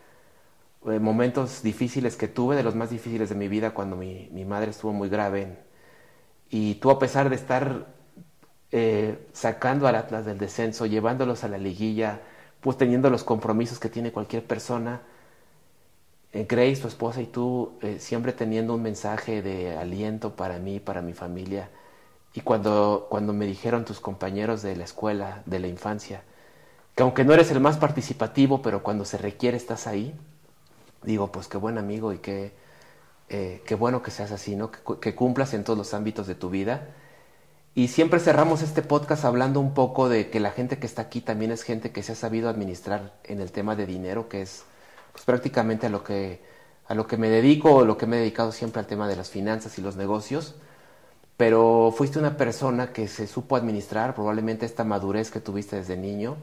eh, momentos difíciles que tuve, de los más difíciles de mi vida, cuando mi, mi madre estuvo muy grave. y tú, a pesar de estar eh, sacando al Atlas del descenso, llevándolos a la liguilla, pues teniendo los compromisos que tiene cualquier persona, Grace, tu esposa y tú eh, siempre teniendo un mensaje de aliento para mí, para mi familia. Y cuando, cuando me dijeron tus compañeros de la escuela, de la infancia, que aunque no eres el más participativo, pero cuando se requiere estás ahí, digo, pues qué buen amigo y qué, eh, qué bueno que seas así, ¿no? Que, que, cumplas en todos los ámbitos de tu vida. Y siempre cerramos este podcast hablando un poco de que la gente que está aquí también es gente que se ha sabido administrar en el tema de dinero, que es pues prácticamente a lo que a lo que me dedico o lo que me he dedicado siempre al tema de las finanzas y los negocios, pero fuiste una persona que se supo administrar probablemente esta madurez que tuviste desde niño.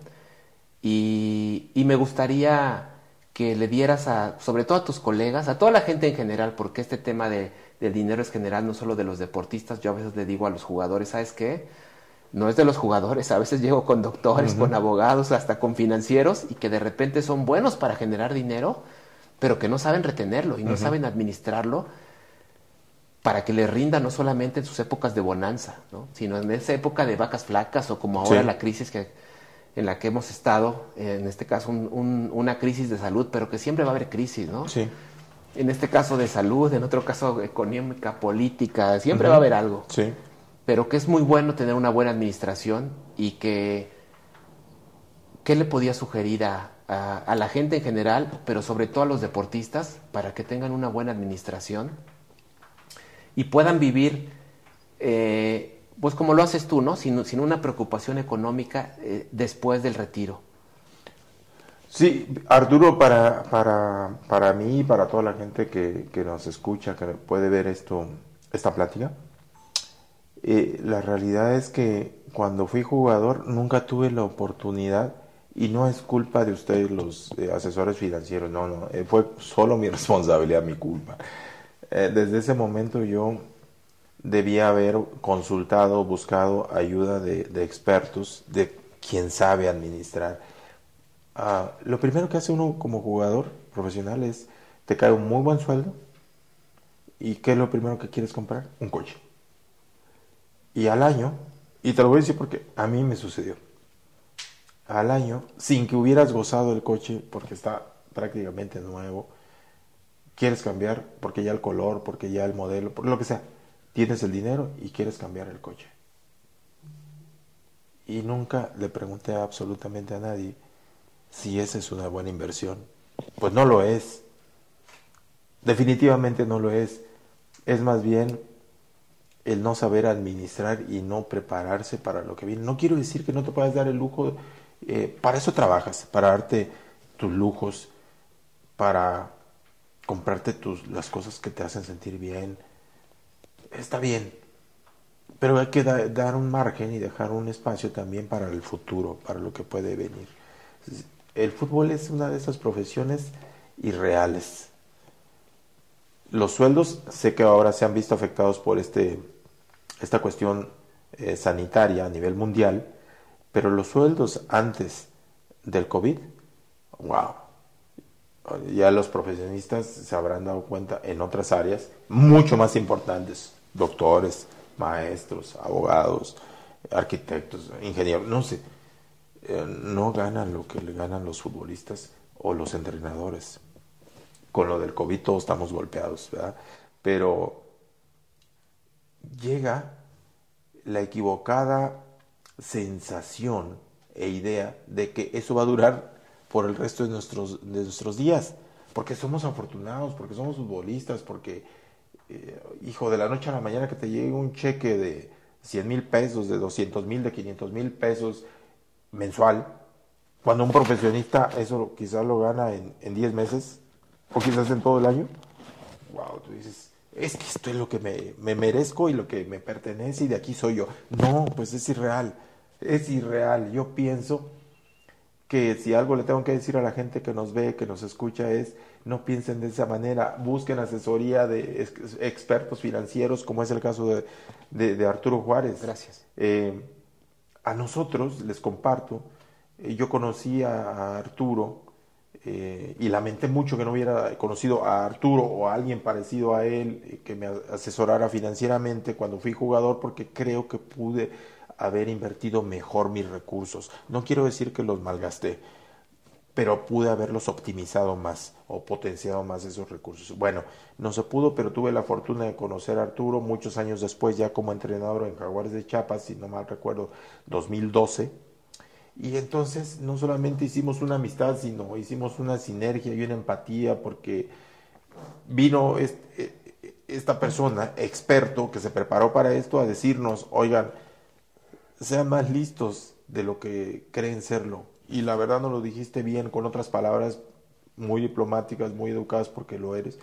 Y, me gustaría que le dieras a, sobre todo a tus colegas, a toda la gente en general, porque este tema de, del dinero es general, no solo de los deportistas, yo a veces le digo a los jugadores, ¿sabes qué? No es de los jugadores, a veces llego con doctores, con abogados, hasta con financieros y que de repente son buenos para generar dinero, pero que no saben retenerlo y no saben administrarlo para que les rinda no solamente en sus épocas de bonanza, ¿no? sino en esa época de vacas flacas o como ahora sí. la crisis que, en la que hemos estado, en este caso un, un, una crisis de salud, pero que siempre va a haber crisis, ¿no? Sí. En este caso de salud, en otro caso económica, política, siempre uh -huh. va a haber algo. Sí pero que es muy bueno tener una buena administración y que qué le podía sugerir a, a, la gente en general, pero sobre todo a los deportistas, para que tengan una buena administración y puedan vivir, eh, pues como lo haces tú, ¿no? Sin, sin una preocupación económica eh, después del retiro. Sí, Arturo, para, para, para mí y para toda la gente que, que nos escucha, que puede ver esto, esta plática, la realidad es que cuando fui jugador nunca tuve la oportunidad y no es culpa de ustedes los eh, asesores financieros, no, no, eh, fue solo mi responsabilidad, mi culpa. Eh, desde ese momento yo debía haber consultado, buscado ayuda de, expertos, de quien sabe administrar. Uh, lo primero que hace uno como jugador profesional es, te cae un muy buen sueldo y ¿qué es lo primero que quieres comprar? Un coche. Y al año, y te lo voy a decir porque a mí me sucedió, al año, sin que hubieras gozado el coche porque está prácticamente nuevo, quieres cambiar porque ya el color, porque ya el modelo, por lo que sea, tienes el dinero y quieres cambiar el coche. Y nunca le pregunté absolutamente a nadie si esa es una buena inversión. Pues no lo es. Definitivamente no lo es. Es más bien el no saber administrar y no prepararse para lo que viene. No quiero decir que no te puedas dar el lujo, eh, para eso trabajas, para darte tus lujos, para comprarte tus, las cosas que te hacen sentir bien, está bien, pero hay que dar un margen y dejar un espacio también para el futuro, para lo que puede venir. El fútbol es una de esas profesiones irreales. Los sueldos sé que ahora se han visto afectados por este, esta cuestión eh, sanitaria a nivel mundial, pero los sueldos antes del COVID, wow, ya los profesionistas se habrán dado cuenta en otras áreas mucho más importantes, doctores, maestros, abogados, arquitectos, ingenieros, no sé, eh, no ganan lo que le ganan los futbolistas o los entrenadores. Con lo del COVID todos estamos golpeados, ¿verdad? Pero llega la equivocada sensación e idea de que eso va a durar por el resto de nuestros, de nuestros días, porque somos afortunados, porque somos futbolistas, porque eh, hijo, de la noche a la mañana que te llegue un cheque de 100 mil pesos, de 200 mil, de 500 mil pesos mensual, cuando un profesionista eso quizás lo gana en, en 10 meses, o quizás en todo el año, wow, tú dices, es que esto es lo que me, me, merezco y lo que me pertenece y de aquí soy yo. No, pues es irreal, es irreal. Yo pienso que si algo le tengo que decir a la gente que nos ve, que nos escucha, es no piensen de esa manera, busquen asesoría de expertos financieros, como es el caso de, Arturo Juárez. Gracias. Eh, a nosotros, les comparto, eh, yo conocí a, Arturo eh, y lamenté mucho que no hubiera conocido a Arturo o a alguien parecido a él que me asesorara financieramente cuando fui jugador, porque creo que pude haber invertido mejor mis recursos. No quiero decir que los malgasté, pero pude haberlos optimizado más o potenciado más esos recursos. Bueno, no se pudo, pero tuve la fortuna de conocer a Arturo muchos años después, ya como entrenador en Jaguares de Chiapas, si no mal recuerdo, 2012. Y entonces no solamente hicimos una amistad, sino hicimos una sinergia y una empatía, porque vino esta persona, experto, que se preparó para esto, a decirnos, oigan, sean más listos de lo que creen serlo. Y la verdad no lo dijiste bien, con otras palabras muy diplomáticas, muy educadas, porque lo eres.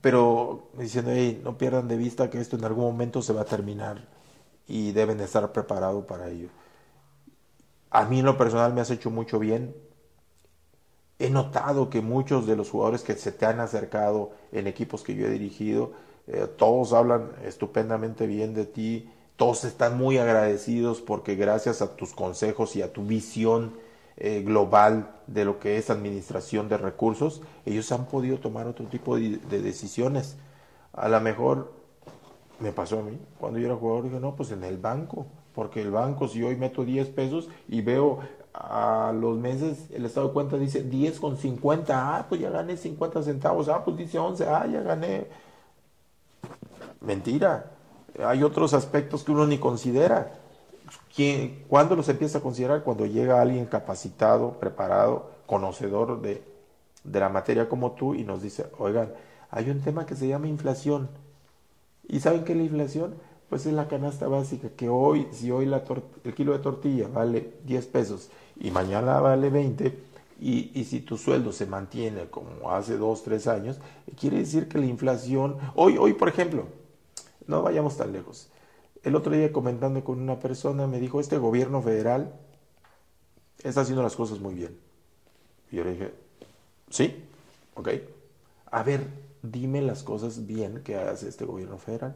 Pero diciendo, hey, no pierdan de vista que esto en algún momento se va a terminar y deben estar preparados para ello. A mí en lo personal me has hecho mucho bien. He notado que muchos de los jugadores que se te han acercado en equipos que yo he dirigido, eh, todos hablan estupendamente bien de ti, todos están muy agradecidos porque gracias a tus consejos y a tu visión eh, global de lo que es administración de recursos, ellos han podido tomar otro tipo de, decisiones. A lo mejor me pasó a mí, cuando yo era jugador, dije, no, pues en el banco, porque el banco, si hoy meto 10 pesos y veo a los meses, el estado de cuenta dice 10 con 50, ah, pues ya gané 50 centavos, ah, pues dice 11, ah, ya gané. Mentira, hay otros aspectos que uno ni considera. ¿Quién, ¿Cuándo los empieza a considerar? Cuando llega alguien capacitado, preparado, conocedor de, de la materia como tú y nos dice, oigan, hay un tema que se llama inflación. ¿Y saben qué es la inflación? Pues es la canasta básica, que hoy, si hoy el kilo de tortilla vale 10 pesos y mañana vale 20, y, y, si tu sueldo se mantiene como hace 2, 3 años, quiere decir que la inflación, hoy, hoy por ejemplo, no vayamos tan lejos. El otro día comentando con una persona me dijo, este gobierno federal está haciendo las cosas muy bien. Y yo le dije, sí, ok. A ver, dime las cosas bien que hace este gobierno federal.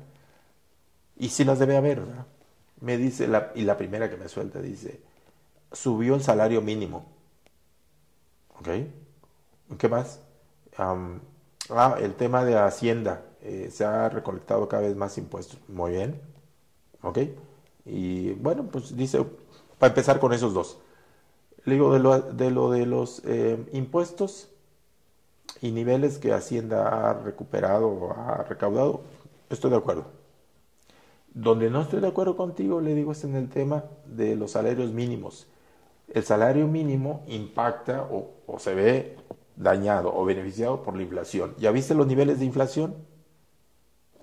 Y si las debe haber, ¿verdad? Me dice, la, y la primera que me suelta dice, subió el salario mínimo. ¿Ok? ¿Qué más? ah, el tema de Hacienda. Eh, se ha recolectado cada vez más impuestos. Muy bien. ¿Ok? Y bueno, pues dice, para empezar con esos dos. Le digo, de lo de, lo de los eh, impuestos y niveles que Hacienda ha recuperado o ha recaudado, estoy de acuerdo. Donde no estoy de acuerdo contigo, le digo, es en el tema de los salarios mínimos. El salario mínimo impacta o, se ve dañado o beneficiado por la inflación. ¿Ya viste los niveles de inflación?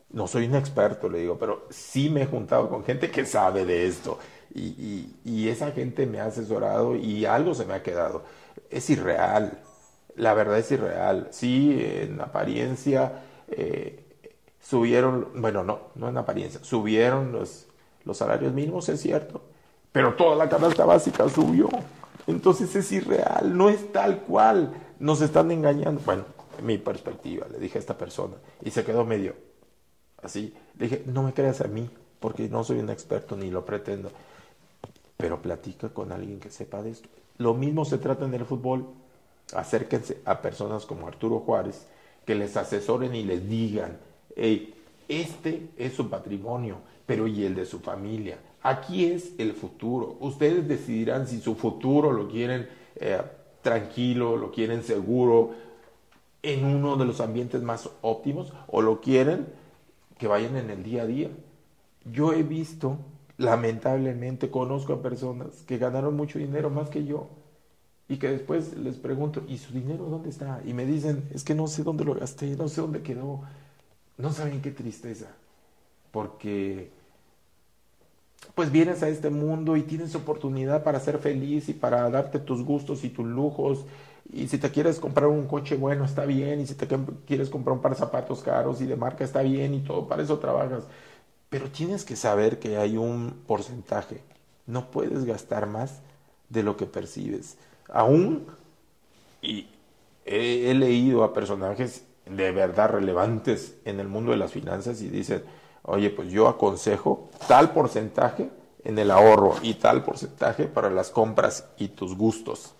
no soy un experto, le digo, pero sí me he juntado con gente que sabe de esto. Y, esa gente me ha asesorado y algo se me ha quedado. Es irreal. la verdad es irreal. Sí, en apariencia eh, subieron, bueno, no, no en apariencia, subieron los, los salarios mínimos, es cierto, pero toda la canasta básica subió. Entonces es irreal, no es tal cual. Nos están engañando. Bueno, en mi perspectiva, le dije a esta persona y se quedó medio así. Le dije, no me creas a mí, porque no soy un experto ni lo pretendo. Pero platica con alguien que sepa de esto. Lo mismo se trata en el fútbol. Acérquense a personas como Arturo Juárez, que les asesoren y les digan, este es su patrimonio, pero ¿y el de su familia? Aquí es el futuro. Ustedes decidirán si su futuro lo quieren eh, tranquilo, lo quieren seguro, en uno de los ambientes más óptimos, o lo quieren que vayan en el día a día. Yo he visto, lamentablemente, conozco a personas que ganaron mucho dinero más que yo y que después les pregunto, ¿y su dinero dónde está? Y me dicen, es que no sé dónde lo gasté, no sé dónde quedó. No saben qué tristeza, porque pues vienes a este mundo y tienes oportunidad para ser feliz y para darte tus gustos y tus lujos. Y si te quieres comprar un coche bueno, está bien. Y si te quieres comprar un par de zapatos caros y de marca, está bien. Y todo, para eso trabajas. Pero tienes que saber que hay un porcentaje. No puedes gastar más de lo que percibes. Aún, y he, he leído a personajes de verdad relevantes en el mundo de las finanzas y dicen, oye, pues yo aconsejo tal porcentaje en el ahorro y tal porcentaje para las compras y tus gustos.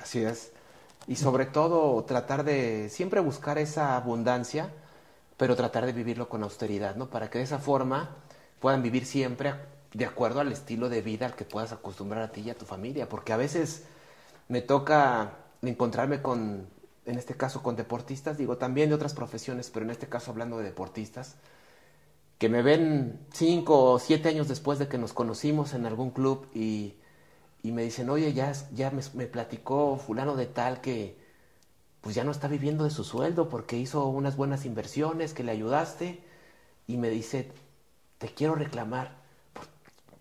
Así es. Y sobre todo tratar de siempre buscar esa abundancia, pero tratar de vivirlo con austeridad, ¿no? Para que de esa forma puedan vivir siempre de acuerdo al estilo de vida al que puedas acostumbrar a ti y a tu familia. Porque a veces me toca encontrarme con, en este caso, con deportistas, digo también de otras profesiones, pero en este caso hablando de deportistas, que me ven cinco o siete años después de que nos conocimos en algún club y, y me dicen, oye, ya, ya me, me, platicó fulano de tal que pues ya no está viviendo de su sueldo porque hizo unas buenas inversiones, que le ayudaste y me dice, te quiero reclamar.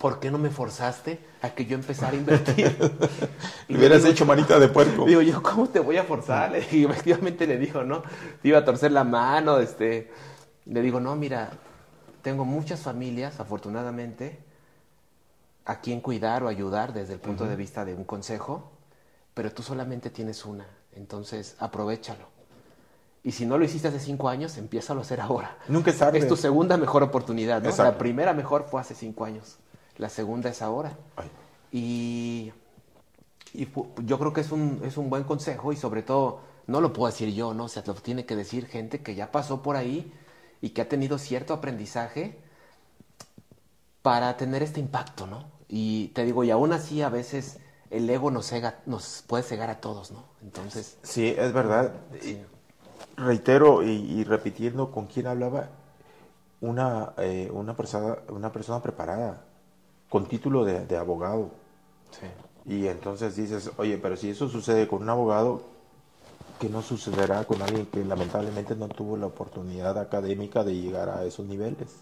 ¿Por qué no me forzaste a que yo empezara a invertir? y hubieras digo, hecho manita de puerco. Digo, yo, ¿cómo te voy a forzar? Y efectivamente le dijo, ¿no? Te iba a torcer la mano, este. Le digo, no, mira, tengo muchas familias, afortunadamente, a quien cuidar o ayudar desde el punto uh -huh. de vista de un consejo, pero tú solamente tienes una, entonces aprovechalo. Y si no lo hiciste hace cinco años, empieza a hacer ahora. Nunca es tarde. Es tu segunda mejor oportunidad, ¿no? La primera mejor fue hace cinco años, la segunda es ahora. Ay. Y, y yo creo que es un, es un buen consejo y sobre todo, no lo puedo decir yo, ¿no? O sea, lo tiene que decir gente que ya pasó por ahí y que ha tenido cierto aprendizaje para tener este impacto, ¿no? Y te digo, y aún así a veces el ego nos, cega, nos puede cegar a todos, ¿no? Entonces... Sí, es verdad. Sí. Reitero y, y, repitiendo con quién hablaba, una, eh, una, persona, una persona preparada, con título de, de abogado. Sí. Y entonces dices, oye, pero si eso sucede con un abogado, que no sucederá con alguien que lamentablemente no tuvo la oportunidad académica de llegar a esos niveles.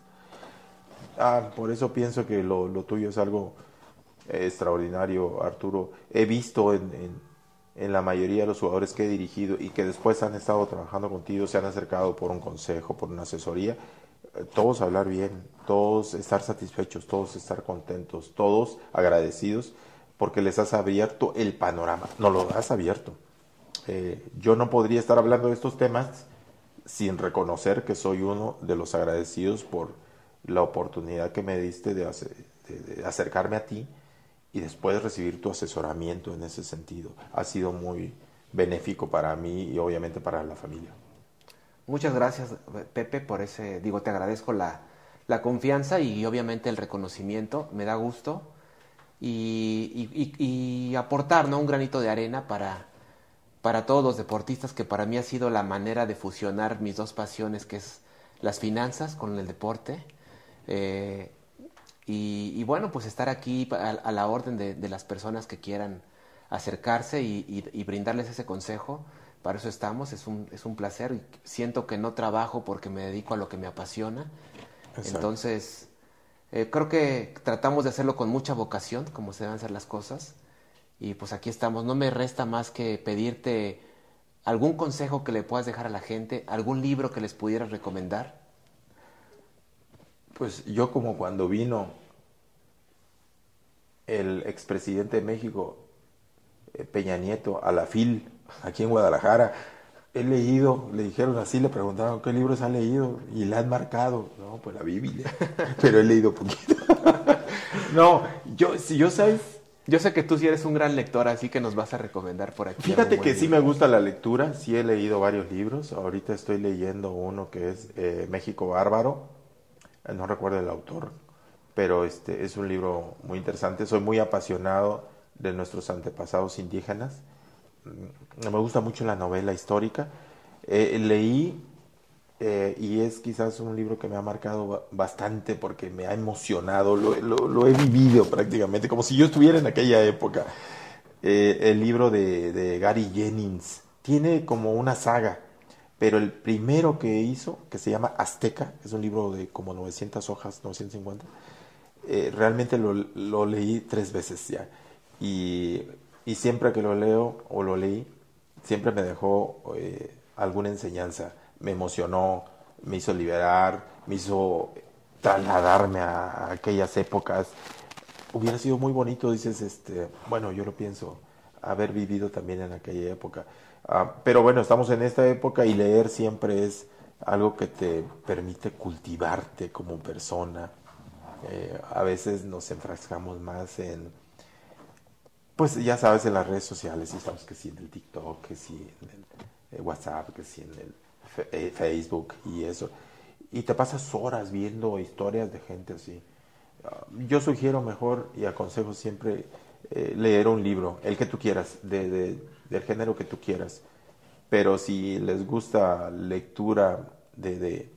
Ah, por eso pienso que lo, lo tuyo es algo extraordinario, Arturo. He visto en, en, en, la mayoría de los jugadores que he dirigido y que después han estado trabajando contigo, se han acercado por un consejo, por una asesoría, todos hablar bien, todos estar satisfechos, todos estar contentos, todos agradecidos porque les has abierto el panorama, no lo has abierto. Eh, yo no podría estar hablando de estos temas sin reconocer que soy uno de los agradecidos por la oportunidad que me diste de, de, acercarme a ti y después recibir tu asesoramiento en ese sentido. Ha sido muy benéfico para mí y obviamente para la familia. Muchas gracias, Pepe, por ese, digo, te agradezco la, la confianza y obviamente el reconocimiento, me da gusto y, y, y, aportar ¿no? un granito de arena para, para todos los deportistas, que para mí ha sido la manera de fusionar mis dos pasiones, que es las finanzas con el deporte. Eh, y, bueno, pues estar aquí a, la orden de, las personas que quieran acercarse y, brindarles ese consejo. Para eso estamos, es un, es un placer. Y siento que no trabajo porque me dedico a lo que me apasiona. Exacto. Entonces, eh, creo que tratamos de hacerlo con mucha vocación, como se deben hacer las cosas y pues aquí estamos. No me resta más que pedirte ¿Algún consejo que le puedas dejar a la gente? ¿Algún libro que les pudieras recomendar? Pues yo como cuando vino el expresidente de México, eh, Peña Nieto, a la FIL, aquí en Guadalajara, he leído, le dijeron así, le preguntaron qué libros ha leído y le han marcado. No, pues la Biblia, pero he leído poquito. no, yo, si yo sabes, yo sé que tú sí eres un gran lector, así que nos vas a recomendar por aquí. Fíjate que sí me gusta la lectura, sí he leído varios libros. Ahorita estoy leyendo uno que es eh, México Bárbaro, no recuerdo el autor, pero este es un libro muy interesante. Soy muy apasionado de nuestros antepasados indígenas. Me gusta mucho la novela histórica. Eh, leí eh, y es quizás un libro que me ha marcado bastante porque me ha emocionado, lo, he vivido prácticamente, como si yo estuviera en aquella época. Eh, el libro de, Gary Jennings tiene como una saga, pero el primero que hizo, que se llama Azteca, es un libro de como 900 hojas, 950, eh, realmente lo, leí tres veces ya. Y, y, siempre que lo leo o lo leí, siempre me dejó alguna enseñanza me emocionó, me hizo liberar, me hizo trasladarme a, aquellas épocas. Hubiera sido muy bonito, dices, este, bueno, yo lo pienso, haber vivido también en aquella época. Ah, pero bueno, estamos en esta época y leer siempre es algo que te permite cultivarte como persona. Eh, a veces nos enfrascamos más en, pues ya sabes, en las redes sociales, y estamos que sí en el TikTok, que sí en el eh, WhatsApp, que sí en el eh, Facebook y eso. Y te pasas horas viendo historias de gente así. Ah, yo sugiero mejor y aconsejo siempre eh, leer un libro, el que tú quieras, de, del género que tú quieras. Pero si les gusta lectura de,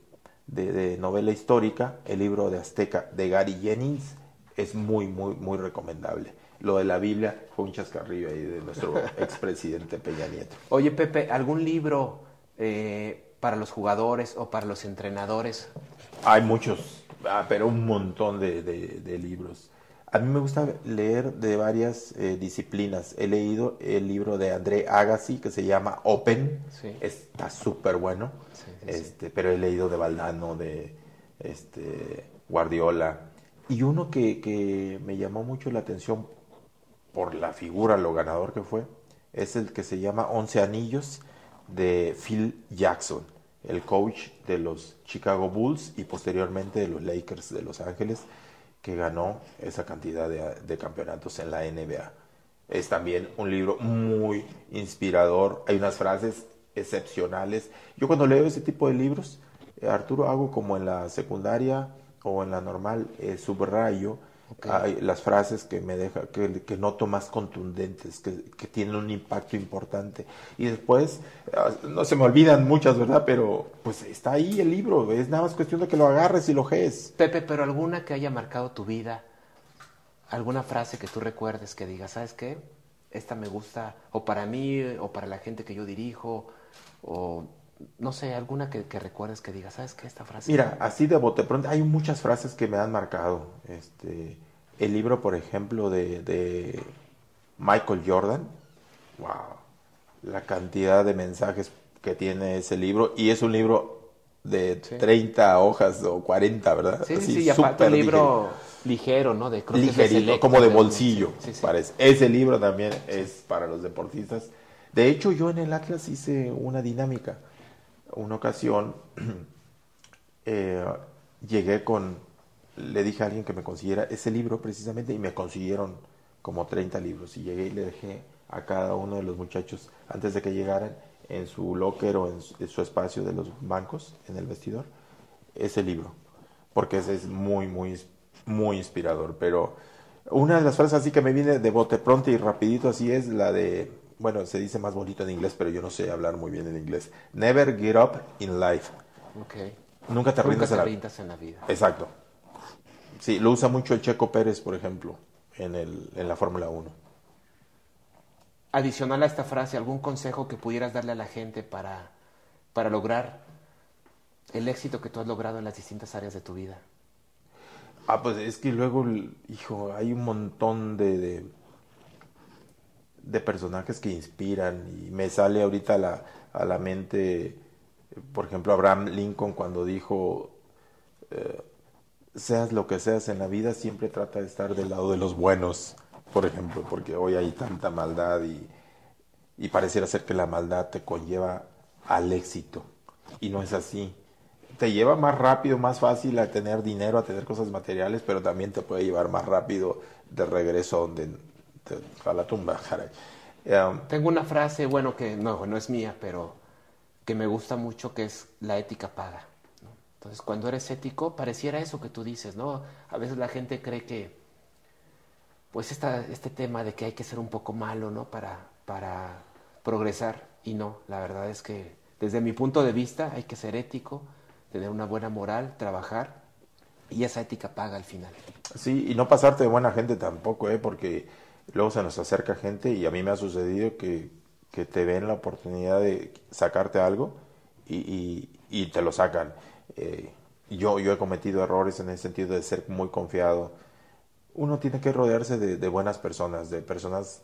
de, novela histórica, el libro de Azteca de Gary Jennings es muy, muy, muy recomendable. Lo de la Biblia fue un chascarrillo ahí de nuestro expresidente Peña Nieto. Oye, Pepe, ¿algún libro eh, para los jugadores o para los entrenadores? Hay muchos, ah, pero un montón de, libros. A mí me gusta leer de varias eh, disciplinas. He leído el libro de André Agassi que se llama Open. Está súper bueno. este, pero he leído de Valdano, de este, Guardiola. Y uno que, que me llamó mucho la atención por la figura, lo ganador que fue, es el que se llama Once Anillos de Phil Jackson, el coach de los Chicago Bulls y posteriormente de los Lakers de Los Ángeles, que ganó esa cantidad de, campeonatos en la NBA. Es también un libro muy inspirador, hay unas frases excepcionales. Yo cuando leo ese tipo de libros, eh, Arturo, hago como en la secundaria o en la normal, eh, subrayo hay las frases que me deja, que, que noto más contundentes, que, que, tienen un impacto importante. Y después, ah, no se me olvidan muchas, ¿verdad? Pero pues está ahí el libro, es nada más cuestión de que lo agarres y lo jees. Pepe, pero alguna que haya marcado tu vida, alguna frase que tú recuerdes que digas, ¿sabes qué? Esta me gusta, o para mí, o para la gente que yo dirijo, o no sé, alguna que, recuerdes que digas, ¿sabes qué? Esta frase. Mira, así de bote pronto, hay muchas frases que me han marcado. Este, el libro, por ejemplo, de, Michael Jordan, wow, la cantidad de mensajes que tiene ese libro, y es un libro de 30 hojas o 40, ¿verdad? Sí, sí, aparte un libro ligero, ¿no? De Ligerito, como de bolsillo, parece. Ese libro también es para los deportistas. De hecho, yo en el Atlas hice una dinámica una ocasión eh, llegué con, le dije a alguien que me consiguiera ese libro precisamente y me consiguieron como 30 libros y llegué y le dejé a cada uno de los muchachos antes de que llegaran en su locker o en su, espacio de los bancos en el vestidor ese libro porque ese es muy muy muy inspirador pero una de las frases así que me viene de bote pronto y rapidito así es la de bueno, se dice más bonito en inglés, pero yo no sé hablar muy bien en inglés. Never give up in life. Okay. Nunca te rindas, en, la... vida. Exacto. Sí, lo usa mucho el Checo Pérez, por ejemplo, en, el, en la Fórmula 1. Adicional a esta frase, ¿algún consejo que pudieras darle a la gente para, para lograr el éxito que tú has logrado en las distintas áreas de tu vida? Ah, pues es que luego, hijo, hay un montón de de personajes que inspiran y me sale ahorita a la, a la mente, por ejemplo, Abraham Lincoln cuando dijo, eh, seas lo que seas en la vida, siempre trata de estar del lado de los buenos, por ejemplo, porque hoy hay tanta maldad y, y pareciera ser que la maldad te conlleva al éxito y no es así. Te lleva más rápido, más fácil a tener dinero, a tener cosas materiales, pero también te puede llevar más rápido de regreso a donde a la tumba. Um, Tengo una frase, bueno, que no, no es mía, pero que me gusta mucho, que es la ética paga. Entonces, cuando eres ético, pareciera eso que tú dices, ¿no? A veces la gente cree que, pues, esta, este tema de que hay que ser un poco malo, ¿no? Para, para progresar. Y no, la verdad es que, desde mi punto de vista, hay que ser ético, tener una buena moral, trabajar, y esa ética paga al final. Sí, y no pasarte de buena gente tampoco, ¿eh? Porque luego se nos acerca gente y a mí me ha sucedido que, que te ven la oportunidad de sacarte algo y, y, te lo sacan. Eh, yo, yo he cometido errores en el sentido de ser muy confiado. Uno tiene que rodearse de, buenas personas, de personas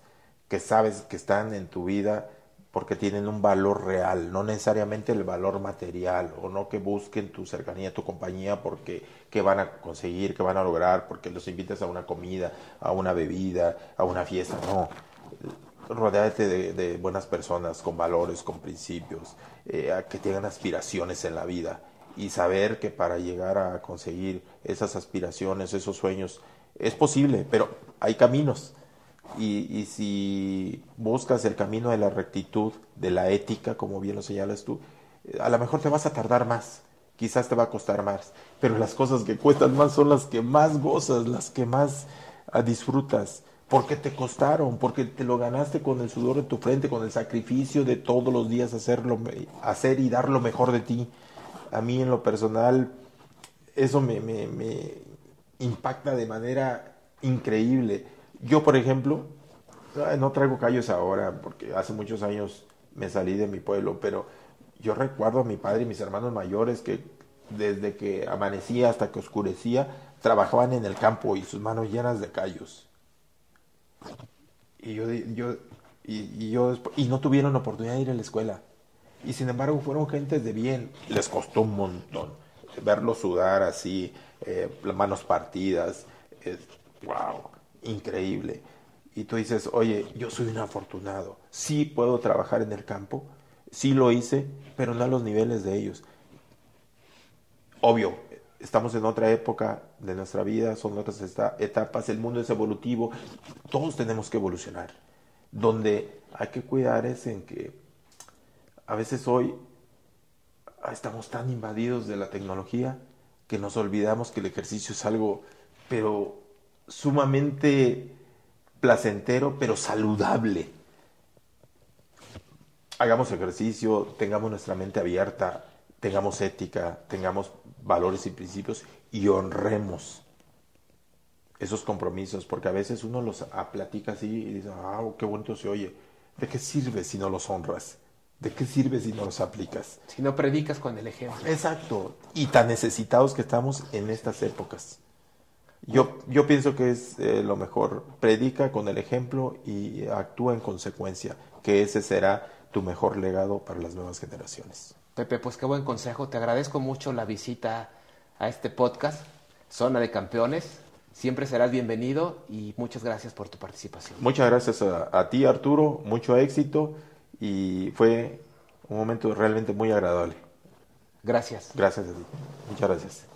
que sabes que están en tu vida porque tienen un valor real, no necesariamente el valor material, o no que busquen tu cercanía, tu compañía, porque qué van a conseguir, qué van a lograr, porque los invitas a una comida, a una bebida, a una fiesta, no. Rodéate de, buenas personas, con valores, con principios, eh, que tengan aspiraciones en la vida y saber que para llegar a conseguir esas aspiraciones, esos sueños, es posible, pero hay caminos y, si buscas el camino de la rectitud, de la ética, como bien lo señalas tú, a lo mejor te vas a tardar más, quizás te va a costar más, pero las cosas que cuestan más son las que más gozas, las que más ah, disfrutas, porque te costaron, porque te lo ganaste con el sudor de tu frente, con el sacrificio de todos los días hacerlo, hacer y dar lo mejor de ti. A mí en lo personal, eso me, me, me impacta de manera increíble yo, por ejemplo, no traigo callos ahora porque hace muchos años me salí de mi pueblo, pero yo recuerdo a mi padre y mis hermanos mayores que desde que amanecía hasta que oscurecía trabajaban en el campo y sus manos llenas de callos. Y yo, yo, y, yo, y no tuvieron oportunidad de ir a la escuela. Y sin embargo fueron gentes de bien. Les costó un montón verlos sudar así, eh, las manos partidas. wow increíble. Y tú dices, oye, yo soy un afortunado, sí puedo trabajar en el campo, sí lo hice, pero no a los niveles de ellos. Obvio, estamos en otra época de nuestra vida, son otras etapas, el mundo es evolutivo, todos tenemos que evolucionar. Donde hay que cuidar es en que a veces hoy estamos tan invadidos de la tecnología que nos olvidamos que el ejercicio es algo, pero sumamente placentero, pero saludable. Hagamos ejercicio, tengamos nuestra mente abierta, tengamos ética, tengamos valores y principios y honremos esos compromisos, porque a veces uno los platica así y dice, ah, qué bonito se oye. ¿De qué sirve si no los honras? ¿De qué sirve si no los aplicas? Si no predicas con el ejemplo. Exacto. Y tan necesitados que estamos en estas épocas. Yo, yo pienso que es eh, lo mejor. Predica con el ejemplo y actúa en consecuencia, que ese será tu mejor legado para las nuevas generaciones. Pepe, pues qué buen consejo. Te agradezco mucho la visita a este podcast, Zona de Campeones. Siempre serás bienvenido y muchas gracias por tu participación. Muchas gracias a, a ti, Arturo. Mucho éxito y fue un momento realmente muy agradable. Gracias. Gracias a ti. Muchas gracias.